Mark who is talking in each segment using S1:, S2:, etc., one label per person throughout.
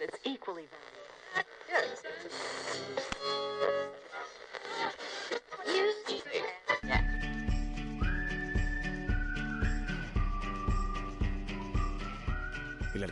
S1: That's equally
S2: valid.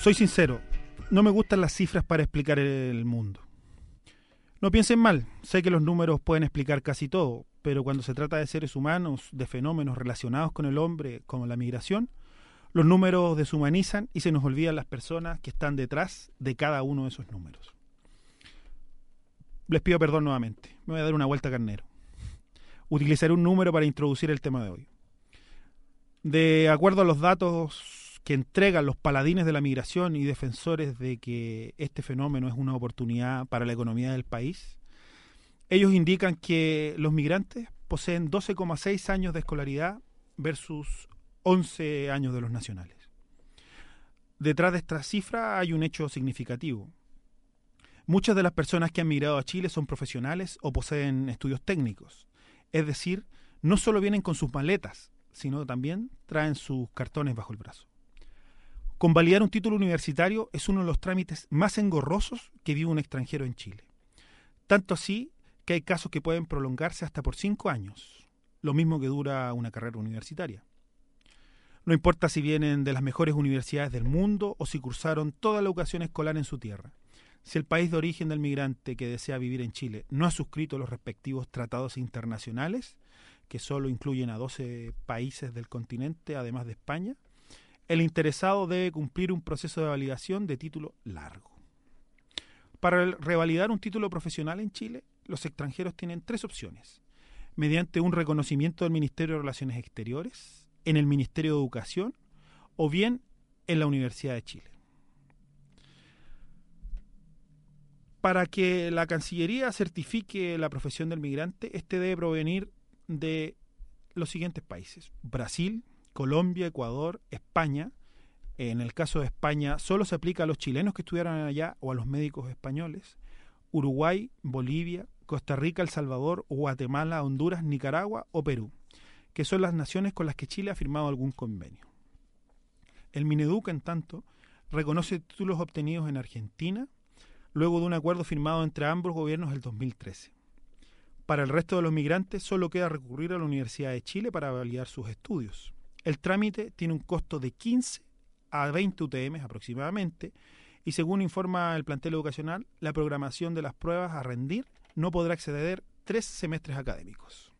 S3: Soy sincero, no me gustan las cifras para explicar el mundo. No piensen mal, sé que los números pueden explicar casi todo, pero cuando se trata de seres humanos, de fenómenos relacionados con el hombre, como la migración, los números deshumanizan y se nos olvidan las personas que están detrás de cada uno de esos números. Les pido perdón nuevamente, me voy a dar una vuelta carnero. Utilizaré un número para introducir el tema de hoy. De acuerdo a los datos que entregan los paladines de la migración y defensores de que este fenómeno es una oportunidad para la economía del país, ellos indican que los migrantes poseen 12,6 años de escolaridad versus 11 años de los nacionales. Detrás de esta cifra hay un hecho significativo. Muchas de las personas que han migrado a Chile son profesionales o poseen estudios técnicos. Es decir, no solo vienen con sus maletas, sino también traen sus cartones bajo el brazo. Convalidar un título universitario es uno de los trámites más engorrosos que vive un extranjero en Chile. Tanto así que hay casos que pueden prolongarse hasta por cinco años, lo mismo que dura una carrera universitaria. No importa si vienen de las mejores universidades del mundo o si cursaron toda la educación escolar en su tierra. Si el país de origen del migrante que desea vivir en Chile no ha suscrito los respectivos tratados internacionales, que solo incluyen a 12 países del continente, además de España, el interesado debe cumplir un proceso de validación de título largo. Para revalidar un título profesional en Chile, los extranjeros tienen tres opciones. Mediante un reconocimiento del Ministerio de Relaciones Exteriores, en el Ministerio de Educación o bien en la Universidad de Chile. Para que la Cancillería certifique la profesión del migrante, este debe provenir de los siguientes países. Brasil, Colombia, Ecuador, España. En el caso de España solo se aplica a los chilenos que estudiaron allá o a los médicos españoles. Uruguay, Bolivia, Costa Rica, El Salvador, Guatemala, Honduras, Nicaragua o Perú, que son las naciones con las que Chile ha firmado algún convenio. El Mineduc, en tanto, reconoce títulos obtenidos en Argentina, luego de un acuerdo firmado entre ambos gobiernos el 2013. Para el resto de los migrantes solo queda recurrir a la Universidad de Chile para validar sus estudios. El trámite tiene un costo de 15 a 20 UTM aproximadamente y según informa el plantel educacional, la programación de las pruebas a rendir no podrá exceder tres semestres académicos.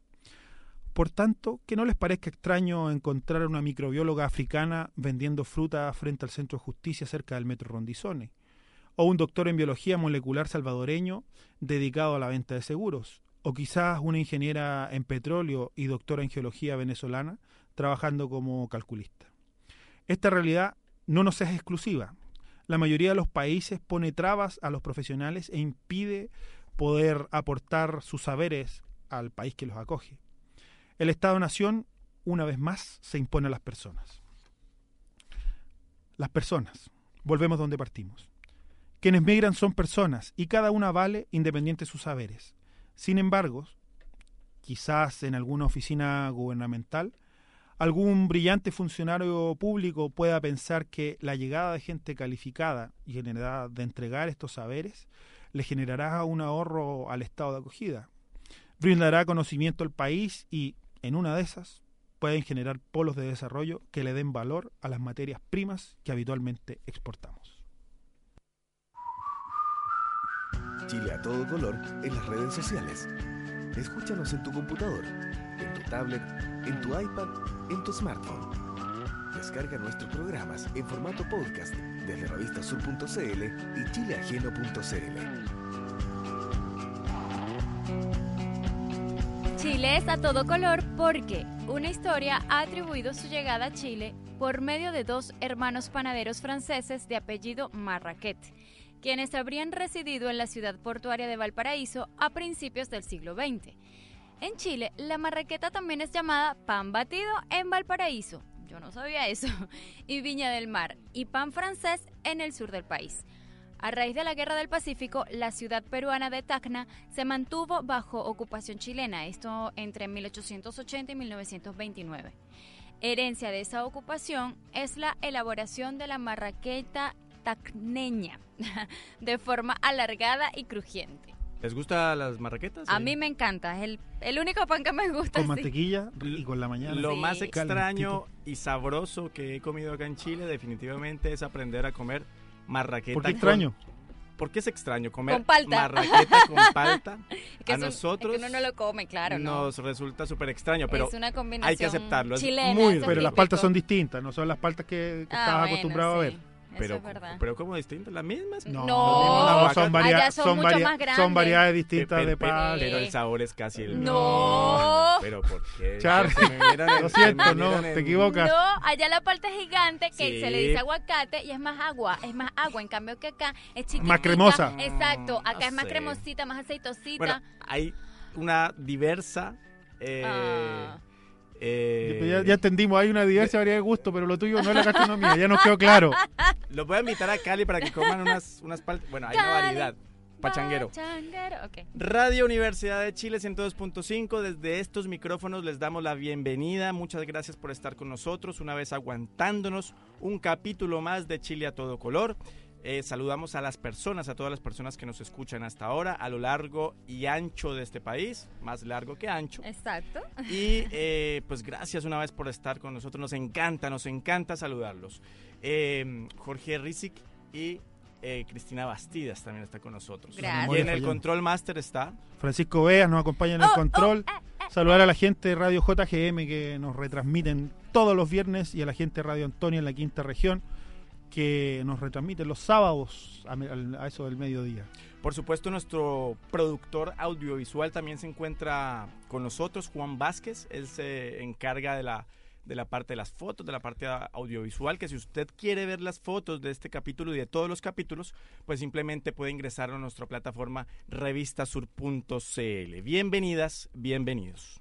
S3: Por tanto, que no les parezca extraño encontrar a una microbióloga africana vendiendo fruta frente al centro de justicia cerca del metro Rondizone, o un doctor en biología molecular salvadoreño dedicado a la venta de seguros, o quizás una ingeniera en petróleo y doctora en geología venezolana trabajando como calculista. Esta realidad no nos es exclusiva. La mayoría de los países pone trabas a los profesionales e impide poder aportar sus saberes al país que los acoge. El Estado-Nación, una vez más, se impone a las personas. Las personas. Volvemos donde partimos. Quienes migran son personas y cada una vale independiente de sus saberes. Sin embargo, quizás en alguna oficina gubernamental, algún brillante funcionario público pueda pensar que la llegada de gente calificada y en edad de entregar estos saberes le generará un ahorro al estado de acogida, brindará conocimiento al país y, en una de esas, pueden generar polos de desarrollo que le den valor a las materias primas que habitualmente exportamos.
S2: Chile a todo color en las redes sociales. Escúchanos en tu computador, en tu tablet, en tu iPad, en tu smartphone. Descarga nuestros programas en formato podcast desde revistasur.cl y chileajeno.cl.
S1: Chile es a todo color porque una historia ha atribuido su llegada a Chile por medio de dos hermanos panaderos franceses de apellido Marraquet, quienes habrían residido en la ciudad portuaria de Valparaíso a principios del siglo XX. En Chile, la marraqueta también es llamada pan batido en Valparaíso, yo no sabía eso, y Viña del Mar, y pan francés en el sur del país. A raíz de la Guerra del Pacífico, la ciudad peruana de Tacna se mantuvo bajo ocupación chilena, esto entre 1880 y 1929. Herencia de esa ocupación es la elaboración de la marraqueta tacneña, de forma alargada y crujiente.
S4: ¿Les gusta las marraquetas?
S1: A mí me encanta, es el, el único pan que me gusta.
S3: Con
S1: sí.
S3: mantequilla y con la mañana.
S4: Lo
S1: Sí.
S4: más extraño
S3: Calentito.
S4: y sabroso que he comido acá en Chile definitivamente es aprender a comer marraqueta.
S3: ¿Por qué
S4: con-
S3: extraño?
S4: ¿Por qué es extraño comer
S1: Con palta.
S4: marraqueta con palta?
S1: Que
S4: a
S1: es un-
S4: nosotros
S1: es que uno no lo come, claro, ¿no?
S4: nos resulta súper extraño, pero
S1: es una combinación
S4: hay que aceptarlo,
S1: chilena,
S4: muy
S3: Pero las paltas son distintas, no son las paltas que, que
S1: Ah,
S3: estás
S1: bueno,
S3: acostumbrado a ver.
S4: Pero,
S1: es verdad.
S4: pero como distintas, las mismas.
S3: No,
S1: No.
S3: no, son,
S4: Allá
S3: varia-
S1: son
S3: son,
S1: mucho
S3: varia-
S1: más grandes.
S3: son variedades distintas
S4: Pe- pe-
S3: de palta.
S4: Pero el sabor es casi el
S1: No.
S4: Pero ¿por qué?
S3: Char, Lo siento, no, te equivocas.
S1: No, allá la palta es gigante que
S4: Sí.
S1: se le dice aguacate y es más agua, es más agua, en cambio que acá es chiquitita.
S3: Más cremosa.
S1: Exacto,
S4: Mm,
S1: acá
S4: no
S1: es más
S4: sé.
S1: cremosita, más aceitosita.
S4: Bueno, hay una diversa... eh,
S1: Ah.
S4: Eh,
S3: Ya, ya entendimos, hay una diversa variedad de gusto, pero lo tuyo no es la gastronomía, ya nos quedó claro.
S4: Los voy a invitar a Cali para que coman unas, unas paltas. Bueno, hay una variedad. Pachanguero.
S1: Pachanguero, ok.
S4: Radio Universidad de Chile 102.5. Desde estos micrófonos les damos la bienvenida. Muchas gracias por estar con nosotros, una vez aguantándonos un capítulo más de Chile a todo color. Eh, saludamos a las personas, a todas las personas que nos escuchan hasta ahora, a lo largo y ancho de este país, más largo que ancho.
S1: Exacto.
S4: Y eh, pues gracias una vez por estar con nosotros. Nos encanta, nos encanta saludarlos. Eh, Jorge Rizik y eh, Cristina Bastidas también está con nosotros.
S1: Gracias.
S4: Y en el control master está.
S3: Francisco Veas nos acompaña en el
S1: Oh, oh,
S3: control.
S1: eh, eh.
S3: Saludar a la gente de Radio JGM que nos retransmiten todos los viernes y a la gente de Radio Antonia en la quinta región que nos retransmiten los sábados a, eso del mediodía.
S4: Por supuesto, nuestro productor audiovisual también se encuentra con nosotros, Juan Vázquez. Él se encarga de la, de la parte de las fotos, de la parte audiovisual, que si usted quiere ver las fotos de este capítulo y de todos los capítulos, pues simplemente puede ingresar a nuestra plataforma revistasur.cl. Bienvenidas, bienvenidos.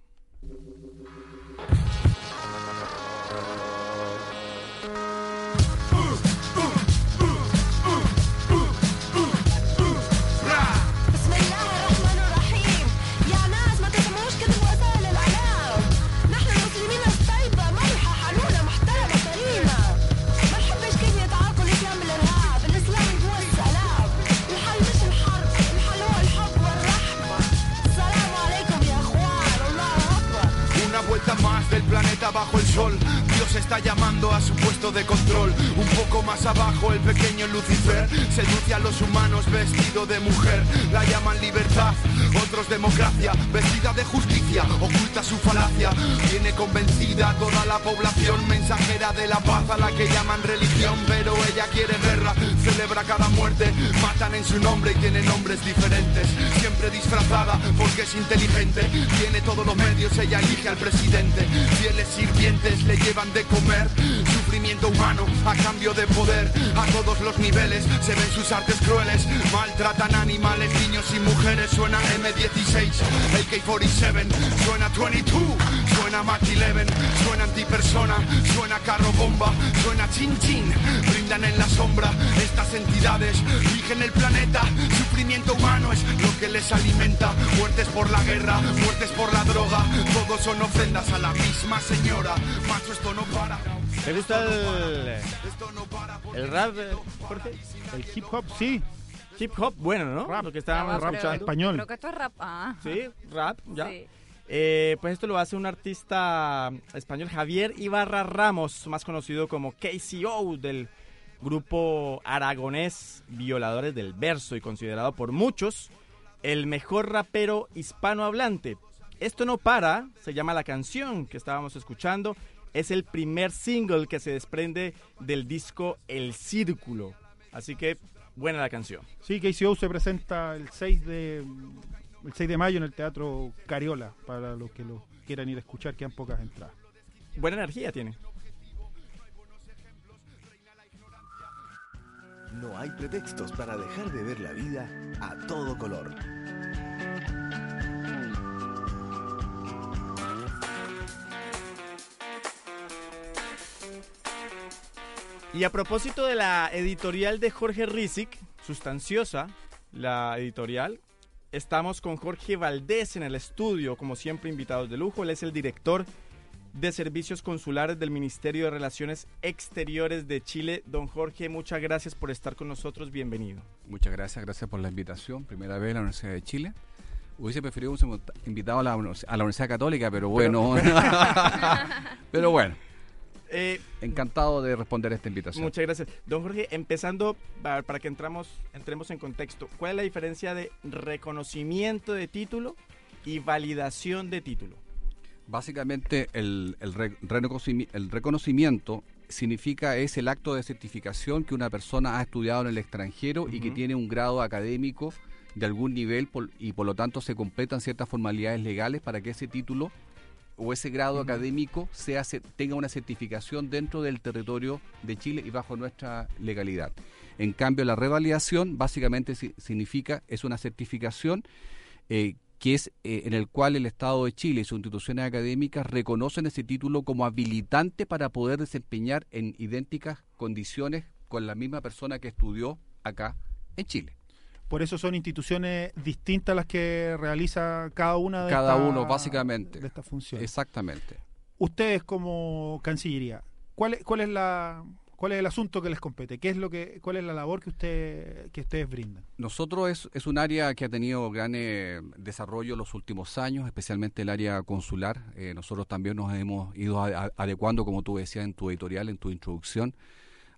S5: Bajo el sol. Dios está llamando a su puesto de control. Un poco más abajo, el pequeño Lucifer seduce a los humanos vestido de mujer. La llaman libertad, otros democracia. Vestida de justicia, oculta su falacia. Tiene convencida a toda la población mensajera de la paz a la que llaman religión. Pero ella quiere guerra, celebra cada muerte. Matan en su nombre y tiene nombres diferentes. Siempre disfrazada porque es inteligente. Tiene todos los medios, ella elige al presidente. Fieles sirvientes le llevan de comer. Sufrimiento humano a cambio de poder. A todos los niveles se ven sus artes crueles. Maltratan animales, niños y mujeres. Suena M16, AK-47, suena 22, suena Mach 11, suena antipersona, suena carro bomba, suena chin chin. Brindan en la sombra estas entidades. Rigen el planeta, sufrimiento humano es lo que les alimenta. Muertes por la guerra, muertes por la droga. Todos son ofrendas a la misma señora. Macho, esto no para.
S4: ¿Te gusta el,
S5: Esto no para.
S4: el rap, eh, Jorge?
S3: El hip hop, sí,
S4: Hip hop, bueno, ¿no?
S3: Rap.
S4: Lo que
S1: Ya
S4: estábamos escuchando.
S3: español.
S1: Creo que esto es rap. Ah.
S4: Sí, rap, ya.
S1: Sí.
S4: Eh, pues esto lo hace un artista español, Javier Ibarra Ramos, más conocido como KCO del grupo aragonés Violadores del Verso y considerado por muchos el mejor rapero hispanohablante. Esto no para, se llama la canción que estábamos escuchando, es el primer single que se desprende del disco El Círculo. Así que buena la canción.
S3: Sí, KCO se presenta el 6 de, el 6 de mayo en el Teatro Cariola, para los que lo quieran ir a escuchar, quedan pocas entradas.
S4: Buena energía tiene.
S2: No hay pretextos para dejar de ver la vida a todo color.
S4: Y a propósito de la editorial de Jorge Rizik, sustanciosa, la editorial, estamos con Jorge Valdés en el estudio, como siempre invitados de lujo. Él es el director de Servicios Consulares del Ministerio de Relaciones Exteriores de Chile. Don Jorge, muchas gracias por estar con nosotros. Bienvenido.
S6: Muchas gracias, gracias por la invitación. Primera vez en la Universidad de Chile. Hubiese preferido un invitado a la, univers- a la Universidad Católica, pero bueno. pero bueno,
S4: Eh,
S6: encantado de responder esta invitación.
S4: muchas gracias. Don Jorge, empezando pa- para que entramos, entremos en contexto, ¿cuál es la diferencia de reconocimiento de título y validación de título?
S6: Básicamente, el, el re- reconocimi- el reconocimiento significa es el acto de certificación que una persona ha estudiado en el extranjero y que tiene un grado académico de algún nivel por- y por lo tanto se completan ciertas formalidades legales para que ese título o ese grado académico sea, tenga una certificación dentro del territorio de Chile y bajo nuestra legalidad. En cambio, la revalidación básicamente si- significa, es una certificación eh, que es eh, en el cual el Estado de Chile y sus instituciones académicas reconocen ese título como habilitante para poder desempeñar en idénticas condiciones con la misma persona que estudió acá en Chile.
S3: Por eso son instituciones distintas las que realiza cada una de
S6: Cada uno, básicamente.
S3: de estas funciones.
S6: Exactamente.
S3: Ustedes como Cancillería, ¿cuál es, cuál es la cuál es el asunto que les compete? ¿Qué es lo que cuál es la labor que usted que ustedes brindan?
S6: Nosotros es, es un área que ha tenido gran eh, desarrollo los últimos años, especialmente el área consular. Eh, nosotros también nos hemos ido a- a- adecuando, como tú decías en tu editorial, en tu introducción,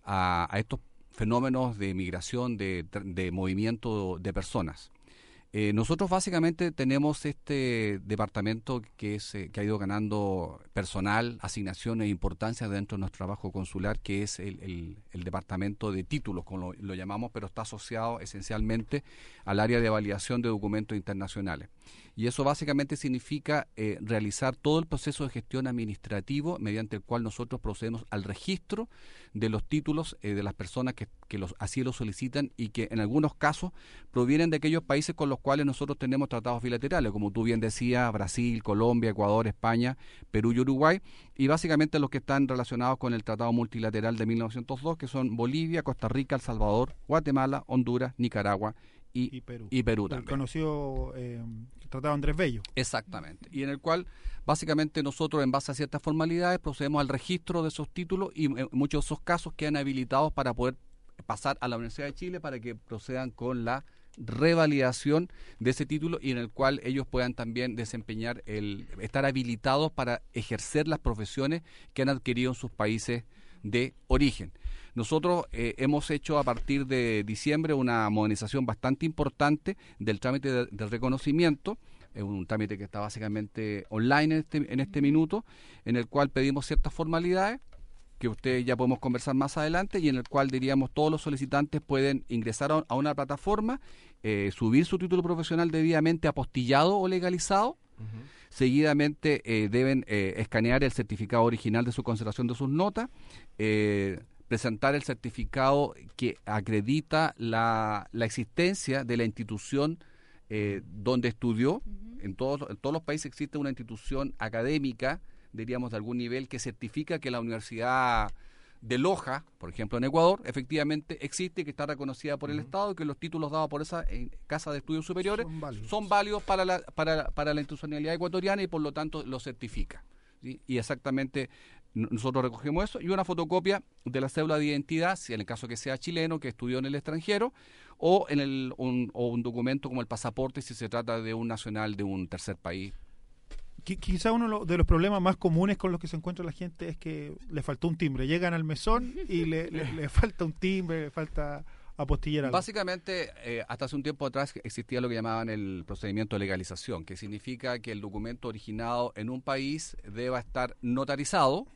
S6: a, a estos fenómenos de migración, de, de movimiento de personas. Eh, nosotros básicamente tenemos este departamento que, es, eh, que ha ido ganando personal, asignaciones e importancia dentro de nuestro trabajo consular, que es el, el- departamento de títulos, como lo, lo llamamos, pero está asociado esencialmente al área de validación de documentos internacionales. Y eso básicamente significa eh, realizar todo el proceso de gestión administrativo mediante el cual nosotros procedemos al registro de los títulos eh, de las personas que, que así lo solicitan y que en algunos casos provienen de aquellos países con los cuales nosotros tenemos tratados bilaterales, como tú bien decías, Brasil, Colombia, Ecuador, España, Perú y Uruguay, y básicamente los que están relacionados con el Tratado Multilateral de 1902, que son Bolivia, Costa Rica, El Salvador, Guatemala, Honduras, Nicaragua y,
S3: Y Perú.
S6: y Perú
S3: el
S6: también.
S3: conocido eh, Tratado Andrés Bello.
S6: Exactamente. Y en el cual básicamente nosotros en base a ciertas formalidades procedemos al registro de esos títulos y en muchos de esos casos quedan habilitados para poder pasar a la Universidad de Chile para que procedan con la revalidación de ese título y en el cual ellos puedan también desempeñar el estar habilitados para ejercer las profesiones que han adquirido en sus países de origen. Nosotros eh, hemos hecho a partir de diciembre una modernización bastante importante del trámite de, de reconocimiento, es un trámite que está básicamente online en este, en este minuto, en el cual pedimos ciertas formalidades que ustedes ya podemos conversar más adelante y en el cual diríamos todos los solicitantes pueden ingresar a, a una plataforma, eh, subir su título profesional debidamente apostillado o legalizado, Seguidamente eh, deben eh, escanear el certificado original de su conservación de sus notas, eh, presentar el certificado que acredita la, la existencia de la institución eh, donde estudió. En todos, en todos los países existe una institución académica, diríamos de algún nivel, que certifica que la Universidad de Loja, por ejemplo en Ecuador, efectivamente existe, que está reconocida por el Estado que los títulos dados por esa eh, casa de estudios superiores
S3: Son válidos.
S6: son válidos para la, para, para la institucionalidad ecuatoriana y por lo tanto lo certifica. ¿sí? Y exactamente nosotros recogemos eso y una fotocopia de la cédula de identidad, si en el caso que sea chileno, que estudió en el extranjero, o en el, un, o un documento como el pasaporte si se trata de un nacional de un tercer país.
S3: Qui- Quizá uno de los problemas más comunes con los que se encuentra la gente es que le faltó un timbre. Llegan al mesón y le, le- le falta un timbre, le falta apostillar algo.
S6: Básicamente, eh, hasta hace un tiempo atrás existía lo que llamaban el procedimiento de legalización, que significa que el documento originado en un país deba estar notarizado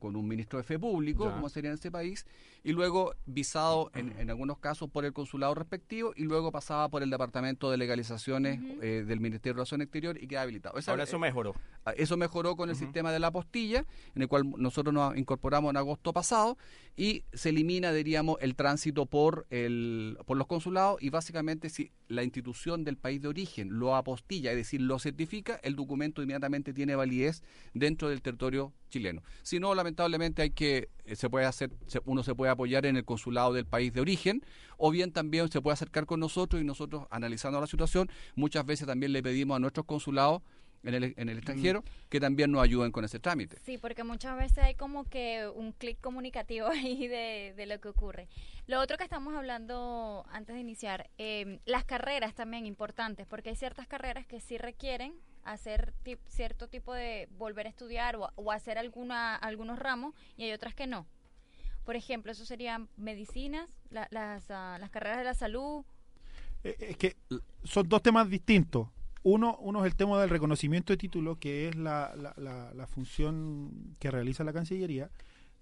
S6: con un ministro de fe público,
S4: Ya.
S6: como sería en este país, y luego visado en, en algunos casos por el consulado respectivo y luego pasaba por el departamento de legalizaciones eh, del Ministerio de Relaciones Exteriores y queda habilitado. Esa-
S4: Ahora eso
S6: eh,
S4: mejoró.
S6: Ah, Eso mejoró con el sistema de la postilla, en el cual nosotros nos incorporamos en agosto pasado y se elimina, diríamos, el tránsito por el por los consulados y básicamente si la institución del país de origen lo apostilla, es decir, lo certifica, el documento inmediatamente tiene validez dentro del territorio chileno. Si no, lamentablemente hay que eh, se puede hacer se- uno se puede apoyar en el consulado del país de origen o bien también se puede acercar con nosotros y nosotros analizando la situación, muchas veces también le pedimos a nuestros consulados en el, en el extranjero que también nos ayuden con ese trámite.
S1: Sí, porque muchas veces hay como que un clic comunicativo ahí de, de lo que ocurre. Lo otro que estamos hablando antes de iniciar, eh, las carreras también importantes, porque hay ciertas carreras que sí requieren hacer ti- cierto tipo de volver a estudiar o, o hacer alguna, algunos ramos y hay otras que no. Por ejemplo, eso serían medicinas, la- las, ah, las carreras de la salud.
S3: Eh, Es que son dos temas distintos. Uno, uno es el tema del reconocimiento de título, que es la, la, la- la función que realiza la Cancillería,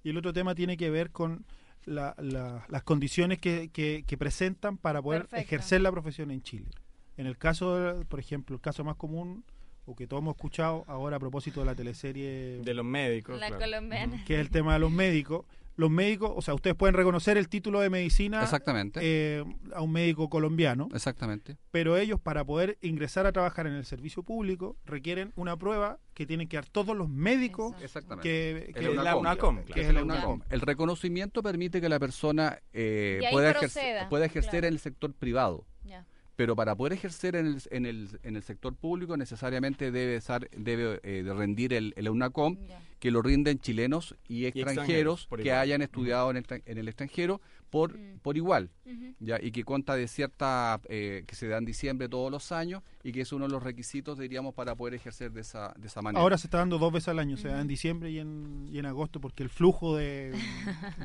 S3: y el otro tema tiene que ver con la- la- las condiciones que, que- que presentan para poder
S1: Perfecto.
S3: ejercer la profesión en Chile. En el caso, de- por ejemplo, el caso más común, o que todos hemos escuchado ahora a propósito de la teleserie
S4: De los médicos.
S1: La
S4: claro.
S1: colombiana.
S3: que es el tema de los médicos. Los médicos, o sea, ustedes pueden reconocer el título de medicina
S6: Exactamente.
S3: eh, a un médico colombiano,
S6: Exactamente.
S3: pero ellos para poder ingresar a trabajar en el servicio público requieren una prueba que tienen que dar todos los médicos.
S6: Exactamente.
S3: que,
S6: es la
S4: UNACOM,
S3: que
S4: claro.
S3: es la
S1: Ya.
S3: UNACOM.
S6: El reconocimiento permite que la persona eh, pueda, ejercer, pueda ejercer
S1: claro.
S6: en el sector privado.
S1: Ya.
S6: Pero para poder ejercer en el, en el, en el sector público necesariamente debe, estar, debe eh, de rendir el, el UNACOM, que lo rinden chilenos y
S4: extranjeros,
S6: que hayan estudiado en el, en el extranjero por,
S1: Mm.
S6: por igual. Ya y que consta de cierta eh, que se da en diciembre todos los años y que es uno de los requisitos diríamos para poder ejercer de esa de esa manera
S3: Ahora se está dando dos veces al año, o sea, en diciembre y en, y en agosto, porque el flujo de,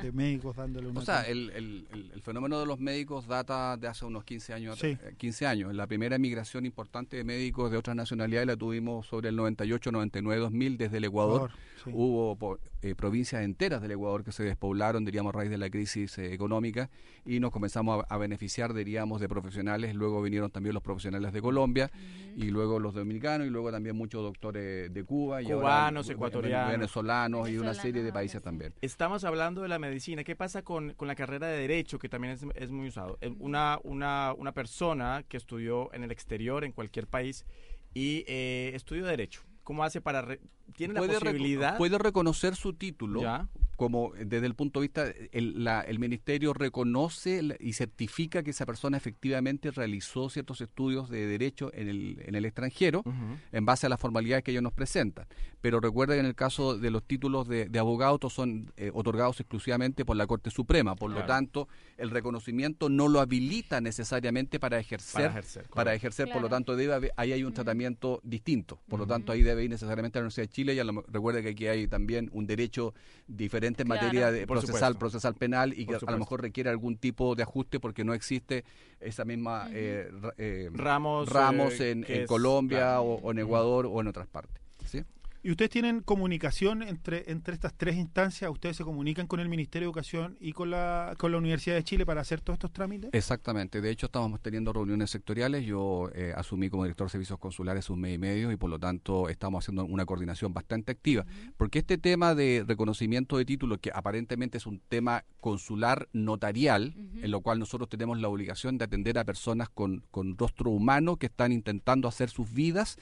S3: de médicos dándole una...
S6: o sea el, el- el- el fenómeno de los médicos data de hace unos 15 años
S3: Sí.
S6: eh, 15 años la primera migración importante de médicos de otras nacionalidades la tuvimos sobre el 98 99 2000 desde el Ecuador
S3: sí.
S6: Hubo po- eh, provincias enteras del Ecuador que se despoblaron, diríamos, a raíz de la crisis eh, económica y nos comenzamos a, a beneficiar, diríamos, de profesionales. Luego vinieron también los profesionales de Colombia y luego los dominicanos y luego también muchos doctores de Cuba. Y
S4: Cubanos, ecuatorianos.
S6: Venezolanos y una serie de países
S1: sí.
S6: también.
S4: Estamos hablando de la medicina. ¿Qué pasa con, con la carrera de Derecho, que también es, es muy usado? Una, una, una persona que estudió en el exterior, en cualquier país, y eh, estudió Derecho. ¿Cómo hace para... re- ¿Tiene la
S6: Puede, reco-
S4: posibilidad?
S6: puede reconocer su título
S4: Ya.
S6: como eh, desde el punto de vista, el, la- el ministerio reconoce la- y certifica que esa persona efectivamente realizó ciertos estudios de derecho en el, en el extranjero en base a las formalidades que ellos nos presentan. Pero recuerda que en el caso de los títulos de, de abogado, estos son eh, otorgados exclusivamente por la Corte Suprema. Por lo tanto, el reconocimiento no lo habilita necesariamente para ejercer.
S4: Para ejercer.
S6: para por lo tanto, debe haber- ahí hay un tratamiento distinto. Por lo tanto, ahí debe ir necesariamente a la Universidad de Chile y a lo- recuerde que aquí hay también un derecho diferente en
S1: Claro.
S6: materia de
S4: Por
S6: procesal,
S4: supuesto.
S6: procesal penal y que
S4: Por
S6: a lo
S4: supuesto.
S6: mejor requiere algún tipo de ajuste porque no existe esa misma eh, eh,
S4: Ramos,
S6: ramos
S4: eh,
S6: en,
S4: que
S6: en
S4: es-
S6: Colombia
S4: claro.
S6: o, o en Ecuador o en otras partes. ¿sí?
S3: ¿Y ustedes tienen comunicación entre, entre estas tres instancias? ¿Ustedes se comunican con el Ministerio de Educación y con la, con la Universidad de Chile para hacer todos estos trámites?
S6: Exactamente. De hecho, estábamos teniendo reuniones sectoriales. Yo eh, asumí como director de servicios consulares un mes y medio y por lo tanto estamos haciendo una coordinación bastante activa. Porque este tema de reconocimiento de títulos, que aparentemente es un tema consular notarial, en lo cual nosotros tenemos la obligación de atender a personas con, con rostro humano que están intentando hacer sus vidas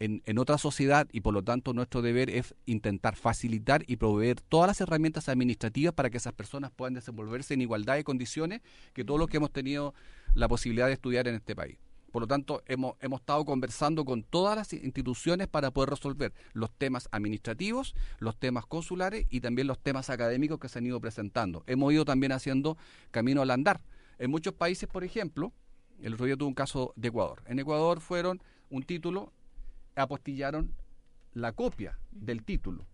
S6: en, en otra sociedad y por lo tanto nuestro deber es intentar facilitar y proveer todas las herramientas administrativas para que esas personas puedan desenvolverse en igualdad de condiciones que todos los que hemos tenido la posibilidad de estudiar en este país. Por lo tanto, hemos, hemos estado conversando con todas las instituciones para poder resolver los temas administrativos, los temas consulares y también los temas académicos que se han ido presentando. Hemos ido también haciendo camino al andar. En muchos países, por ejemplo, el otro día un caso de Ecuador. En Ecuador fueron un título, apostillaron la copia del título.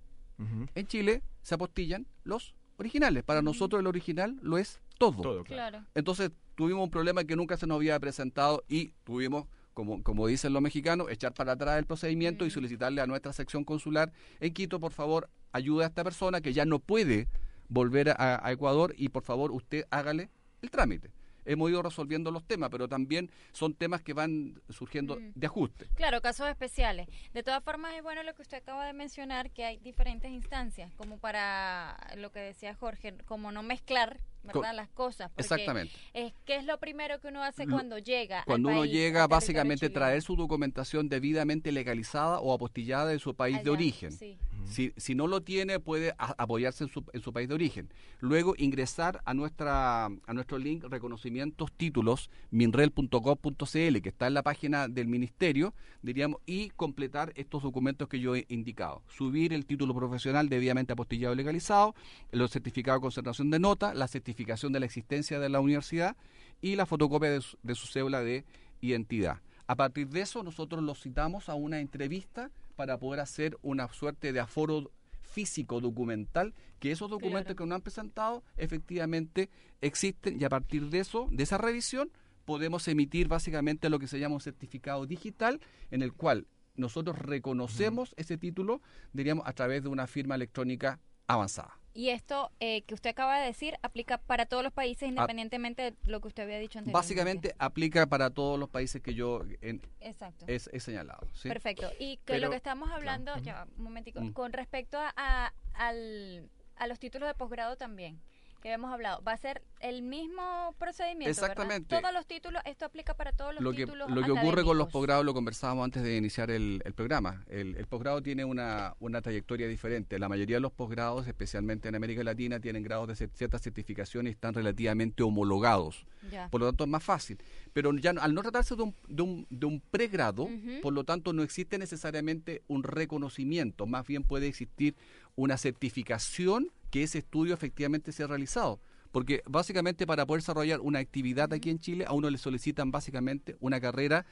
S6: En Chile se apostillan los originales. Para nosotros el original lo es todo.
S4: Todo, claro.
S1: Claro.
S6: Entonces tuvimos un problema que nunca se nos había presentado y tuvimos, como, como dicen los mexicanos, echar para atrás el procedimiento y solicitarle a nuestra sección consular en Quito, por favor, ayude a esta persona que ya no puede volver a, a Ecuador y por favor usted hágale el trámite. Hemos ido resolviendo los temas, pero también son temas que van surgiendo
S1: Mm.
S6: de ajuste.
S1: Claro, casos especiales. De todas formas, es bueno lo que usted acaba de mencionar, que hay diferentes instancias, como para lo que decía Jorge, como no mezclar, ¿verdad?
S6: Co-
S1: Las cosas. porque
S6: Exactamente.
S1: Es, ¿Qué es lo primero que uno hace cuando llega? al
S6: Cuando uno
S1: país,
S6: llega, básicamente
S1: chileno?
S6: traer su documentación debidamente legalizada o apostillada de su país de origen.
S1: sí.
S6: Si, si no lo tiene, puede a- apoyarse en su, en su país de origen. Luego ingresar a nuestra a nuestro link reconocimientos títulos minrel.gov.cl que está en la página del ministerio, diríamos, y completar estos documentos que yo he indicado. Subir el título profesional debidamente apostillado y legalizado, los certificados de concentración de nota, la certificación de la existencia de la universidad y la fotocopia de su, de su cédula de identidad. A partir de eso, nosotros los citamos a una entrevista para poder hacer una suerte de aforo físico documental que esos documentos
S1: Claro.
S6: que nos han presentado efectivamente existen y a partir de eso, de esa revisión, podemos emitir básicamente lo que se llama un certificado digital en el cual nosotros reconocemos ese título, diríamos, a través de una firma electrónica avanzada.
S1: Y esto eh, que usted acaba de decir aplica para todos los países, independientemente de lo que usted había dicho anteriormente.
S6: Básicamente aplica para todos los países que yo en-
S1: Exacto.
S6: he, he señalado. ¿sí?
S1: Perfecto. Y que
S6: Pero-
S1: lo que estamos hablando, ya, un momentico,
S6: Mm.
S1: con respecto a, a- al- a los títulos de posgrado también, que habíamos hablado, va a ser el mismo procedimiento. ¿verdad?
S6: Exactamente.
S1: Todos los títulos, esto aplica para todos los
S6: lo que,
S1: títulos.
S6: lo que ocurre con los posgrados lo conversábamos antes de iniciar el, el programa. El, el posgrado tiene una, una trayectoria diferente. La mayoría de los posgrados, especialmente en América Latina, tienen grados de ciertas certificaciones y están relativamente homologados.
S1: Ya.
S6: Por lo tanto, es más fácil. Pero ya al no tratarse de un, de un, de un pregrado, por lo tanto, no existe necesariamente un reconocimiento. Más bien puede existir una certificación que ese estudio efectivamente se ha realizado. Porque básicamente para poder desarrollar una actividad aquí en Chile, a uno le solicitan básicamente una carrera,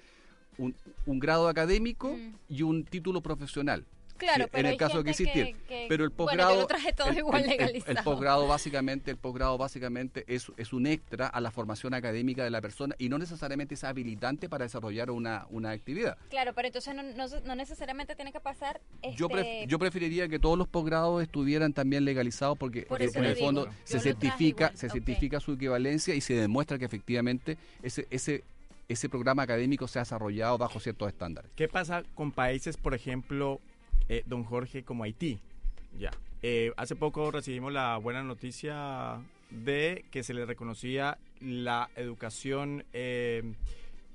S6: un, un grado académico
S1: Mm.
S6: y un título profesional.
S1: Claro,
S6: Sí,
S1: pero
S6: en el
S1: hay
S6: caso que
S1: gente
S6: existiera.
S1: que-
S6: Pero el
S1: bueno,
S6: posgrado
S1: yo todo
S6: el-
S1: igual
S6: el- el-
S1: legalizado.
S6: El, posgrado básicamente, el posgrado básicamente es, es un extra a la formación académica de la persona y no necesariamente es habilitante para desarrollar una, una actividad.
S1: Claro, pero entonces no, no, no necesariamente tiene que pasar.
S6: Yo,
S1: este,
S6: pref- yo preferiría que todos los posgrados estuvieran también legalizados porque
S1: Por
S6: eh, en el fondo
S1: digo,
S6: se
S1: yo
S6: certifica, se certifica su equivalencia y se demuestra que efectivamente ese, ese, ese programa académico se ha desarrollado bajo ciertos estándares.
S4: ¿Qué pasa con países, por ejemplo, eh, don Jorge, como Haití? Ya. Eh, hace poco recibimos la buena noticia de que se le reconocía la educación eh,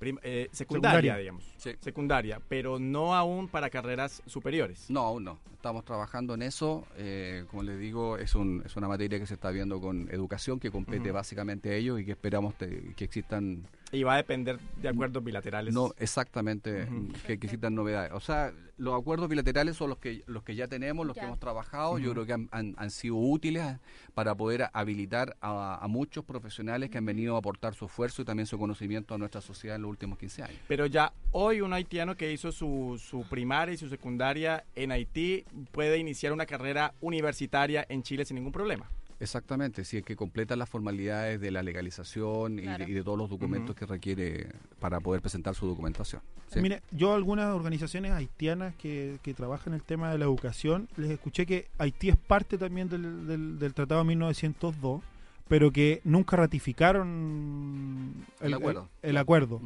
S4: eh, secundaria,
S3: Secundaria.
S4: digamos.
S6: Sí.
S4: Secundaria, pero no aún para carreras superiores.
S6: No, aún no. Estamos trabajando en eso. Eh, como les digo, es, un, es una materia que se está viendo con educación, que compete básicamente a ellos y que esperamos te- que existan
S4: Y va a depender de acuerdos bilaterales.
S6: No, exactamente, que, que existan novedades. O sea, los acuerdos bilaterales son los que los que ya tenemos, los
S1: Ya.
S6: que hemos trabajado. Yo creo que han, han- han sido útiles para poder habilitar a, a muchos profesionales que han venido a aportar su esfuerzo y también su conocimiento a nuestra sociedad en los últimos 15 años.
S4: Pero ya hoy un haitiano que hizo su, su primaria y su secundaria en Haití puede iniciar una carrera universitaria en Chile sin ningún problema.
S6: Exactamente, si es que completa las formalidades de la legalización y, de, y de todos los documentos que requiere para poder presentar su documentación. ¿sí?
S3: Mire, yo algunas organizaciones haitianas que, que trabajan el tema de la educación, les escuché que Haití es parte también del, del, del Tratado de 1902, pero que nunca ratificaron
S6: El acuerdo.
S3: el- el acuerdo.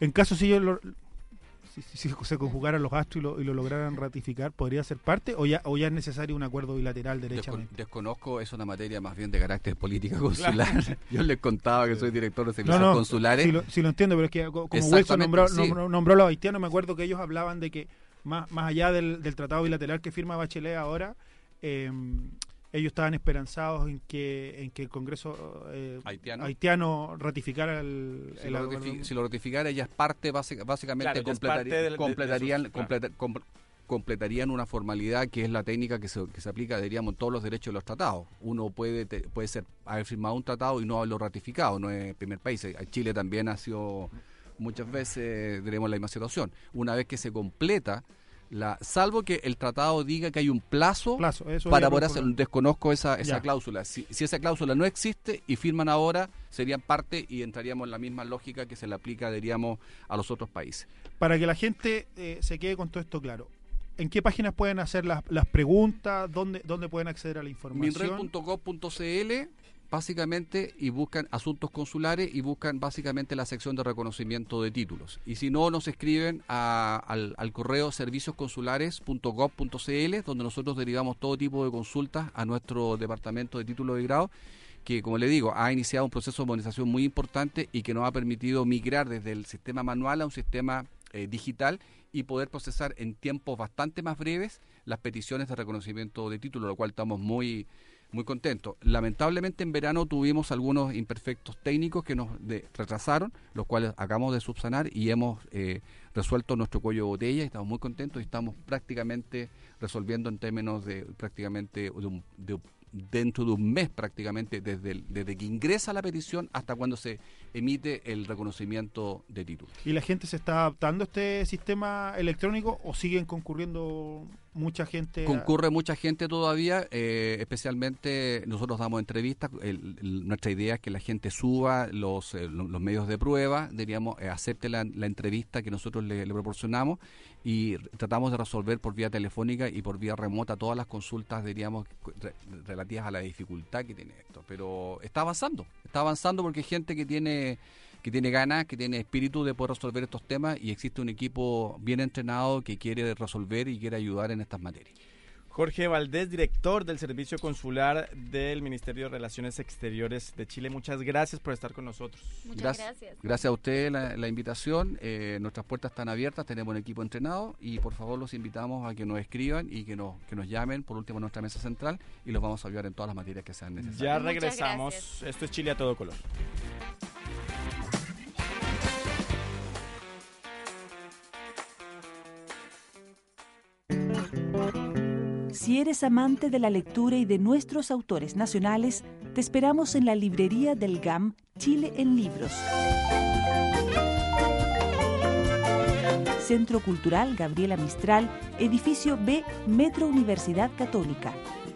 S3: En caso si ellos lo- si, si- si se conjugaran los astros y lo, y lo lograran ratificar, ¿podría ser parte o ya, o ya es necesario un acuerdo bilateral
S6: Descon-
S3: derechamente?
S6: desconozco, es una materia más bien de carácter política consular. Yo les contaba que soy director de servicios
S3: no,
S6: consulares.
S3: sí lo, entiendo, pero es que co- como Wilson nombró,
S6: sí.
S3: nombró, nombró a los haitianos, me acuerdo que ellos hablaban de que más, más allá del, del tratado bilateral que firma Bachelet ahora, eh, ellos estaban esperanzados en que, en que el Congreso eh,
S6: Haitiano.
S3: haitiano ratificara el,
S6: Si
S3: el
S6: lo,
S3: acuerdo.
S6: ratifi- si lo ratificara, ella es parte, básica- básicamente
S4: Claro, ya es
S6: completaría-
S4: parte del- de- de
S6: completarían,
S4: sus- claro.
S6: completarían una formalidad que es la técnica que se, que se aplica, diríamos, en todos los derechos de los tratados. Uno puede te- puede ser haber firmado un tratado y no haberlo ratificado, no es el primer país. Eh, Chile también ha sido muchas veces, diremos, la misma situación. Una vez que se completa, la salvo que el tratado diga que hay un plazo
S3: Plazo, eso
S6: para poder hacer, desconozco esa, esa
S3: Ya.
S6: cláusula. Si, si esa cláusula no existe y firman ahora, serían parte y entraríamos en la misma lógica que se le aplica, diríamos, a los otros países.
S3: Para que la gente eh, se quede con todo esto claro, ¿En qué páginas pueden hacer las, las preguntas? ¿Dónde, ¿Dónde pueden acceder a la información?
S6: minred.gov.cl básicamente y buscan asuntos consulares y buscan básicamente la sección de reconocimiento de títulos. Y si no, nos escriben a- al, al correo serviciosconsulares.gov.cl donde nosotros derivamos todo tipo de consultas a nuestro departamento de títulos de grado que, como le digo, ha iniciado un proceso de modernización muy importante y que nos ha permitido migrar desde el sistema manual a un sistema eh, digital y poder procesar en tiempos bastante más breves las peticiones de reconocimiento de título, lo cual estamos muy muy contentos. Lamentablemente en verano tuvimos algunos imperfectos técnicos que nos retrasaron, los cuales acabamos de subsanar y hemos eh, resuelto nuestro cuello de botella y estamos muy contentos y estamos prácticamente resolviendo en términos de prácticamente de un- de- dentro de un mes prácticamente desde, desde que ingresa la petición hasta cuando se emite el reconocimiento de título.
S3: ¿Y la gente se está adaptando a este sistema electrónico o siguen concurriendo mucha gente?
S6: Concurre mucha gente todavía, eh, especialmente nosotros damos entrevistas. el- nuestra idea es que la gente suba los, eh, medios de prueba, diríamos, eh, acepte la, entrevista que nosotros le, proporcionamos y tratamos de resolver por vía telefónica y por vía remota todas las consultas, diríamos, relativas a la dificultad que tiene esto. Pero está avanzando, está avanzando porque hay gente que tiene que tiene ganas, que tiene espíritu de poder resolver estos temas y existe un equipo bien entrenado que quiere resolver y quiere ayudar en estas materias.
S4: Jorge Valdés, director del Servicio Consular del Ministerio de Relaciones Exteriores de Chile. Muchas gracias por estar con nosotros.
S1: Muchas
S6: Gracias.
S1: gracias.
S6: Gracias a usted la, la invitación. Eh, nuestras puertas están abiertas, tenemos un equipo entrenado y por favor los invitamos a que nos escriban y que nos, que nos llamen por último a nuestra mesa central y los vamos a ayudar en todas las materias que sean necesarias.
S4: Ya regresamos. Esto es Chile a todo color.
S7: Si eres amante de la lectura y de nuestros autores nacionales, te esperamos en la librería del GAM Chile en Libros. Centro Cultural Gabriela Mistral, edificio B, Metro Universidad Católica.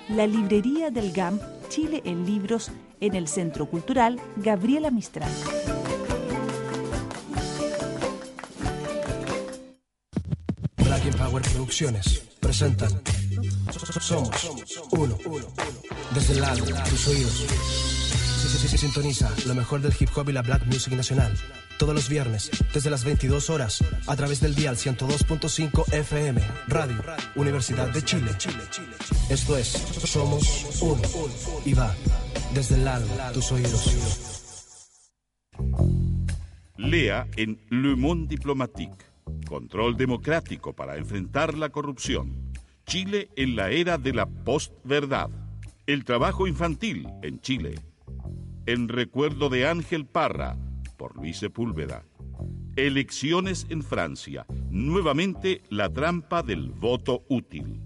S7: La librería del GAM Chile en Libros en el Centro Cultural Gabriela Mistral.
S8: Black Power Producciones presentan Somos Uno. Desde el lado, tus oídos. Sí, sí, sí, Sintoniza lo mejor del hip hop y la black music nacional. Todos los viernes, desde las 22 horas, a través del dial 102.5 FM, Radio, Universidad de Chile. Esto es Somos Uno. Y va desde el lado, tus oídos.
S9: Lea en Le Monde Diplomatique. Control democrático para enfrentar la corrupción. Chile en la era de la postverdad. El trabajo infantil en Chile. En recuerdo de Ángel Parra, por Luis Sepúlveda. Elecciones en Francia. Nuevamente la trampa del voto útil.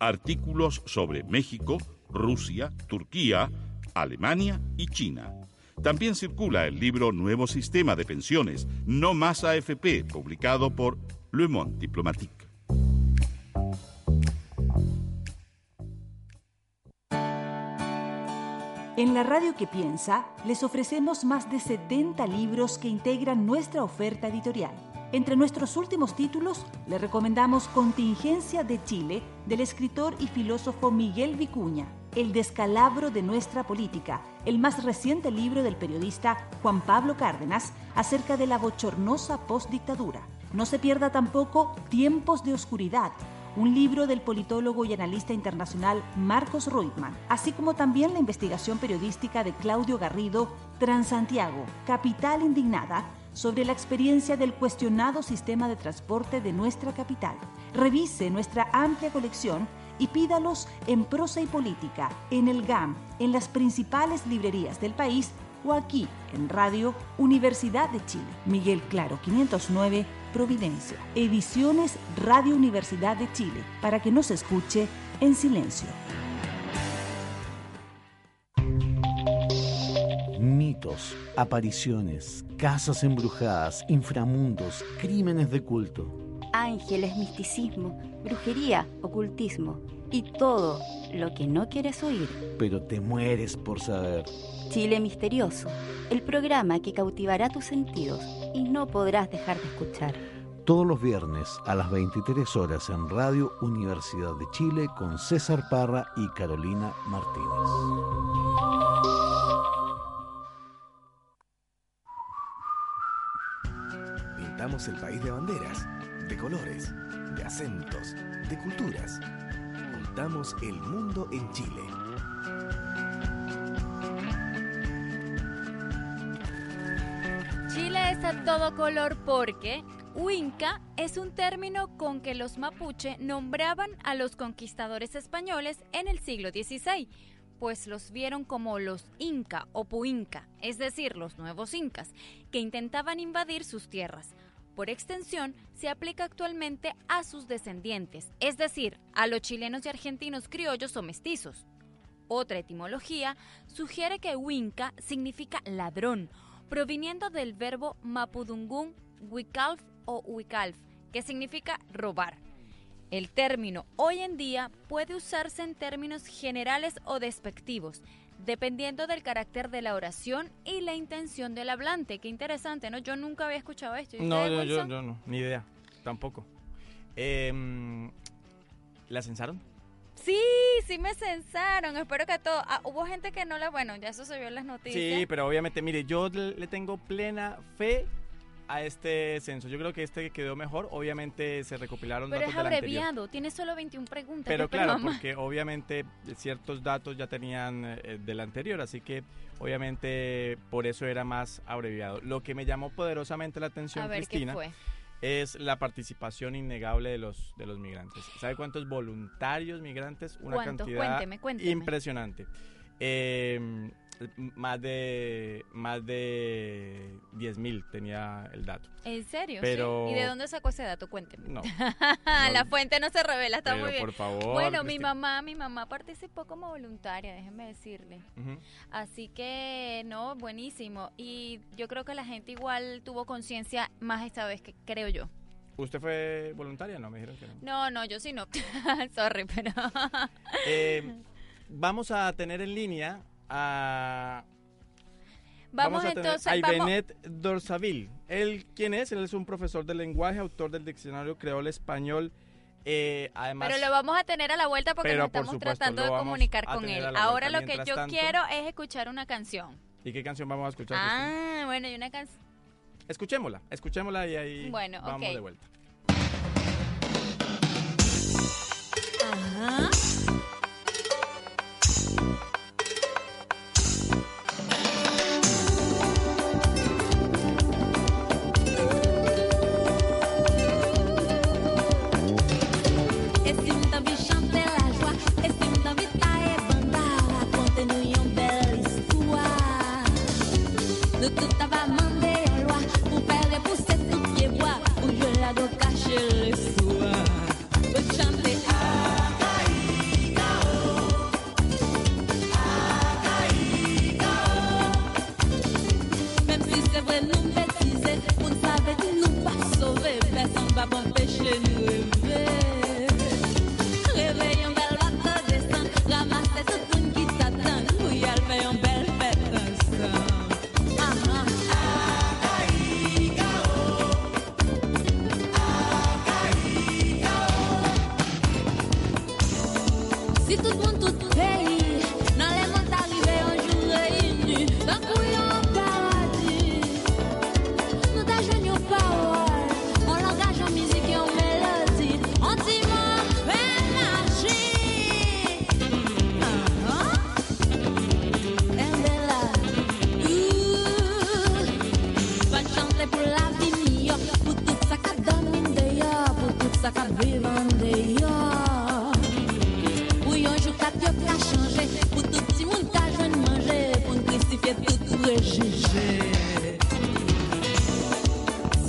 S9: Artículos sobre México, Rusia, Turquía, Alemania y China. También circula el libro Nuevo Sistema de Pensiones, No Más AFP, publicado por Le Monde Diplomatique.
S7: En la radio que piensa, les ofrecemos más de 70 libros que integran nuestra oferta editorial. Entre nuestros últimos títulos, le recomendamos Contingencia de Chile, del escritor y filósofo Miguel Vicuña, El descalabro de nuestra política, el más reciente libro del periodista Juan Pablo Cárdenas acerca de la bochornosa postdictadura. No se pierda tampoco Tiempos de Oscuridad, un libro del politólogo y analista internacional Marcos Reutemann, así como también la investigación periodística de Claudio Garrido, Transantiago, Capital Indignada, sobre la experiencia del cuestionado sistema de transporte de nuestra capital. Revise nuestra amplia colección y pídalos en prosa y política, en el GAM, en las principales librerías del país o aquí en Radio Universidad de Chile. Miguel Claro 509, Providencia. Ediciones Radio Universidad de Chile, para que nos escuche en silencio.
S10: Mitos, apariciones, casas embrujadas, inframundos, crímenes de culto.
S11: ángeles, misticismo, brujería, ocultismo y todo lo que no quieres oír.
S10: Pero te mueres por saber.
S11: Chile Misterioso, el programa que cautivará tus sentidos y no podrás dejar de escuchar.
S10: todos los viernes a las 23 horas en Radio Universidad de Chile con César Parra y Carolina Martínez.
S2: Pintamos el país de banderas, de colores, de acentos, de culturas. El mundo en Chile.
S1: Chile es a todo color porque Huinca es un término con que los mapuche nombraban a los conquistadores españoles en el siglo XVI, pues los vieron como los Inca o Puinca, es decir, los nuevos incas, que intentaban invadir sus tierras. Por extensión, se aplica actualmente a sus descendientes, es decir, a los chilenos y argentinos criollos o mestizos. Otra etimología sugiere que Huinca significa ladrón, proviniendo del verbo mapudungún huicalf o huicalf, que significa robar. El término hoy en día puede usarse en términos generales o despectivos, dependiendo del carácter de la oración y la intención del hablante. Qué interesante, ¿no? Yo nunca había escuchado esto. ¿Y
S4: No, yo, yo, yo no, ni idea, tampoco. Em, ¿La censaron?
S1: Sí, sí me censaron. Espero que todo. Ah, hubo gente que no la. Bueno, ya eso se vio en las noticias.
S4: Sí, pero obviamente, mire, yo le tengo plena fe a este censo. Yo creo que este quedó mejor. Obviamente se recopilaron
S1: Pero
S4: datos
S1: es abreviado, tiene solo 21 preguntas.
S4: Pero
S1: ¿qué
S4: claro, porque obviamente ciertos datos ya tenían eh, del anterior, así que obviamente por eso era más abreviado. Lo que me llamó poderosamente la atención,
S1: A ver, ¿qué
S4: Cristina,
S1: fue?
S4: es la participación innegable de los, de los migrantes. ¿Sabe cuántos voluntarios migrantes? Una
S1: ¿Cuántos?
S4: cantidad
S1: Cuénteme, cuénteme.
S4: impresionante. Eh, más de más de 10.000 tenía el dato.
S1: ¿En serio?
S4: Pero-
S1: Sí. ¿Y de dónde sacó ese dato? Cuénteme.
S4: No.
S1: la fuente no se revela, está
S4: Pero,
S1: muy bien.
S4: por favor,
S1: Bueno, mi mamá, mi mamá participó como voluntaria, déjeme decirle. Así que, no, buenísimo. Y yo creo que la gente igual tuvo conciencia más esta vez que creo yo.
S4: ¿Usted fue voluntaria? No, me dijeron que no.
S1: No, no, yo sí no. Sorry, pero...
S4: Eh, vamos a tener en línea a...
S1: Vamos,
S4: a tener
S1: entonces,
S4: a
S1: vamos...
S4: Ibenet Dorsaville. ¿Él quién es? Él es un profesor de lenguaje, autor del diccionario creol español. eh, además,
S1: Pero lo vamos a tener a la vuelta porque nos
S4: por
S1: estamos
S4: supuesto,
S1: tratando de
S4: vamos
S1: comunicar
S4: a
S1: con él.
S4: a
S1: Ahora
S4: vuelta.
S1: lo que yo
S4: tanto-
S1: quiero es escuchar una canción.
S4: ¿Y qué canción vamos a escuchar? Cristina?
S1: Ah, bueno, y una canción...
S4: Escuchémosla, escuchémosla y ahí
S1: Bueno,
S4: vamos de vuelta.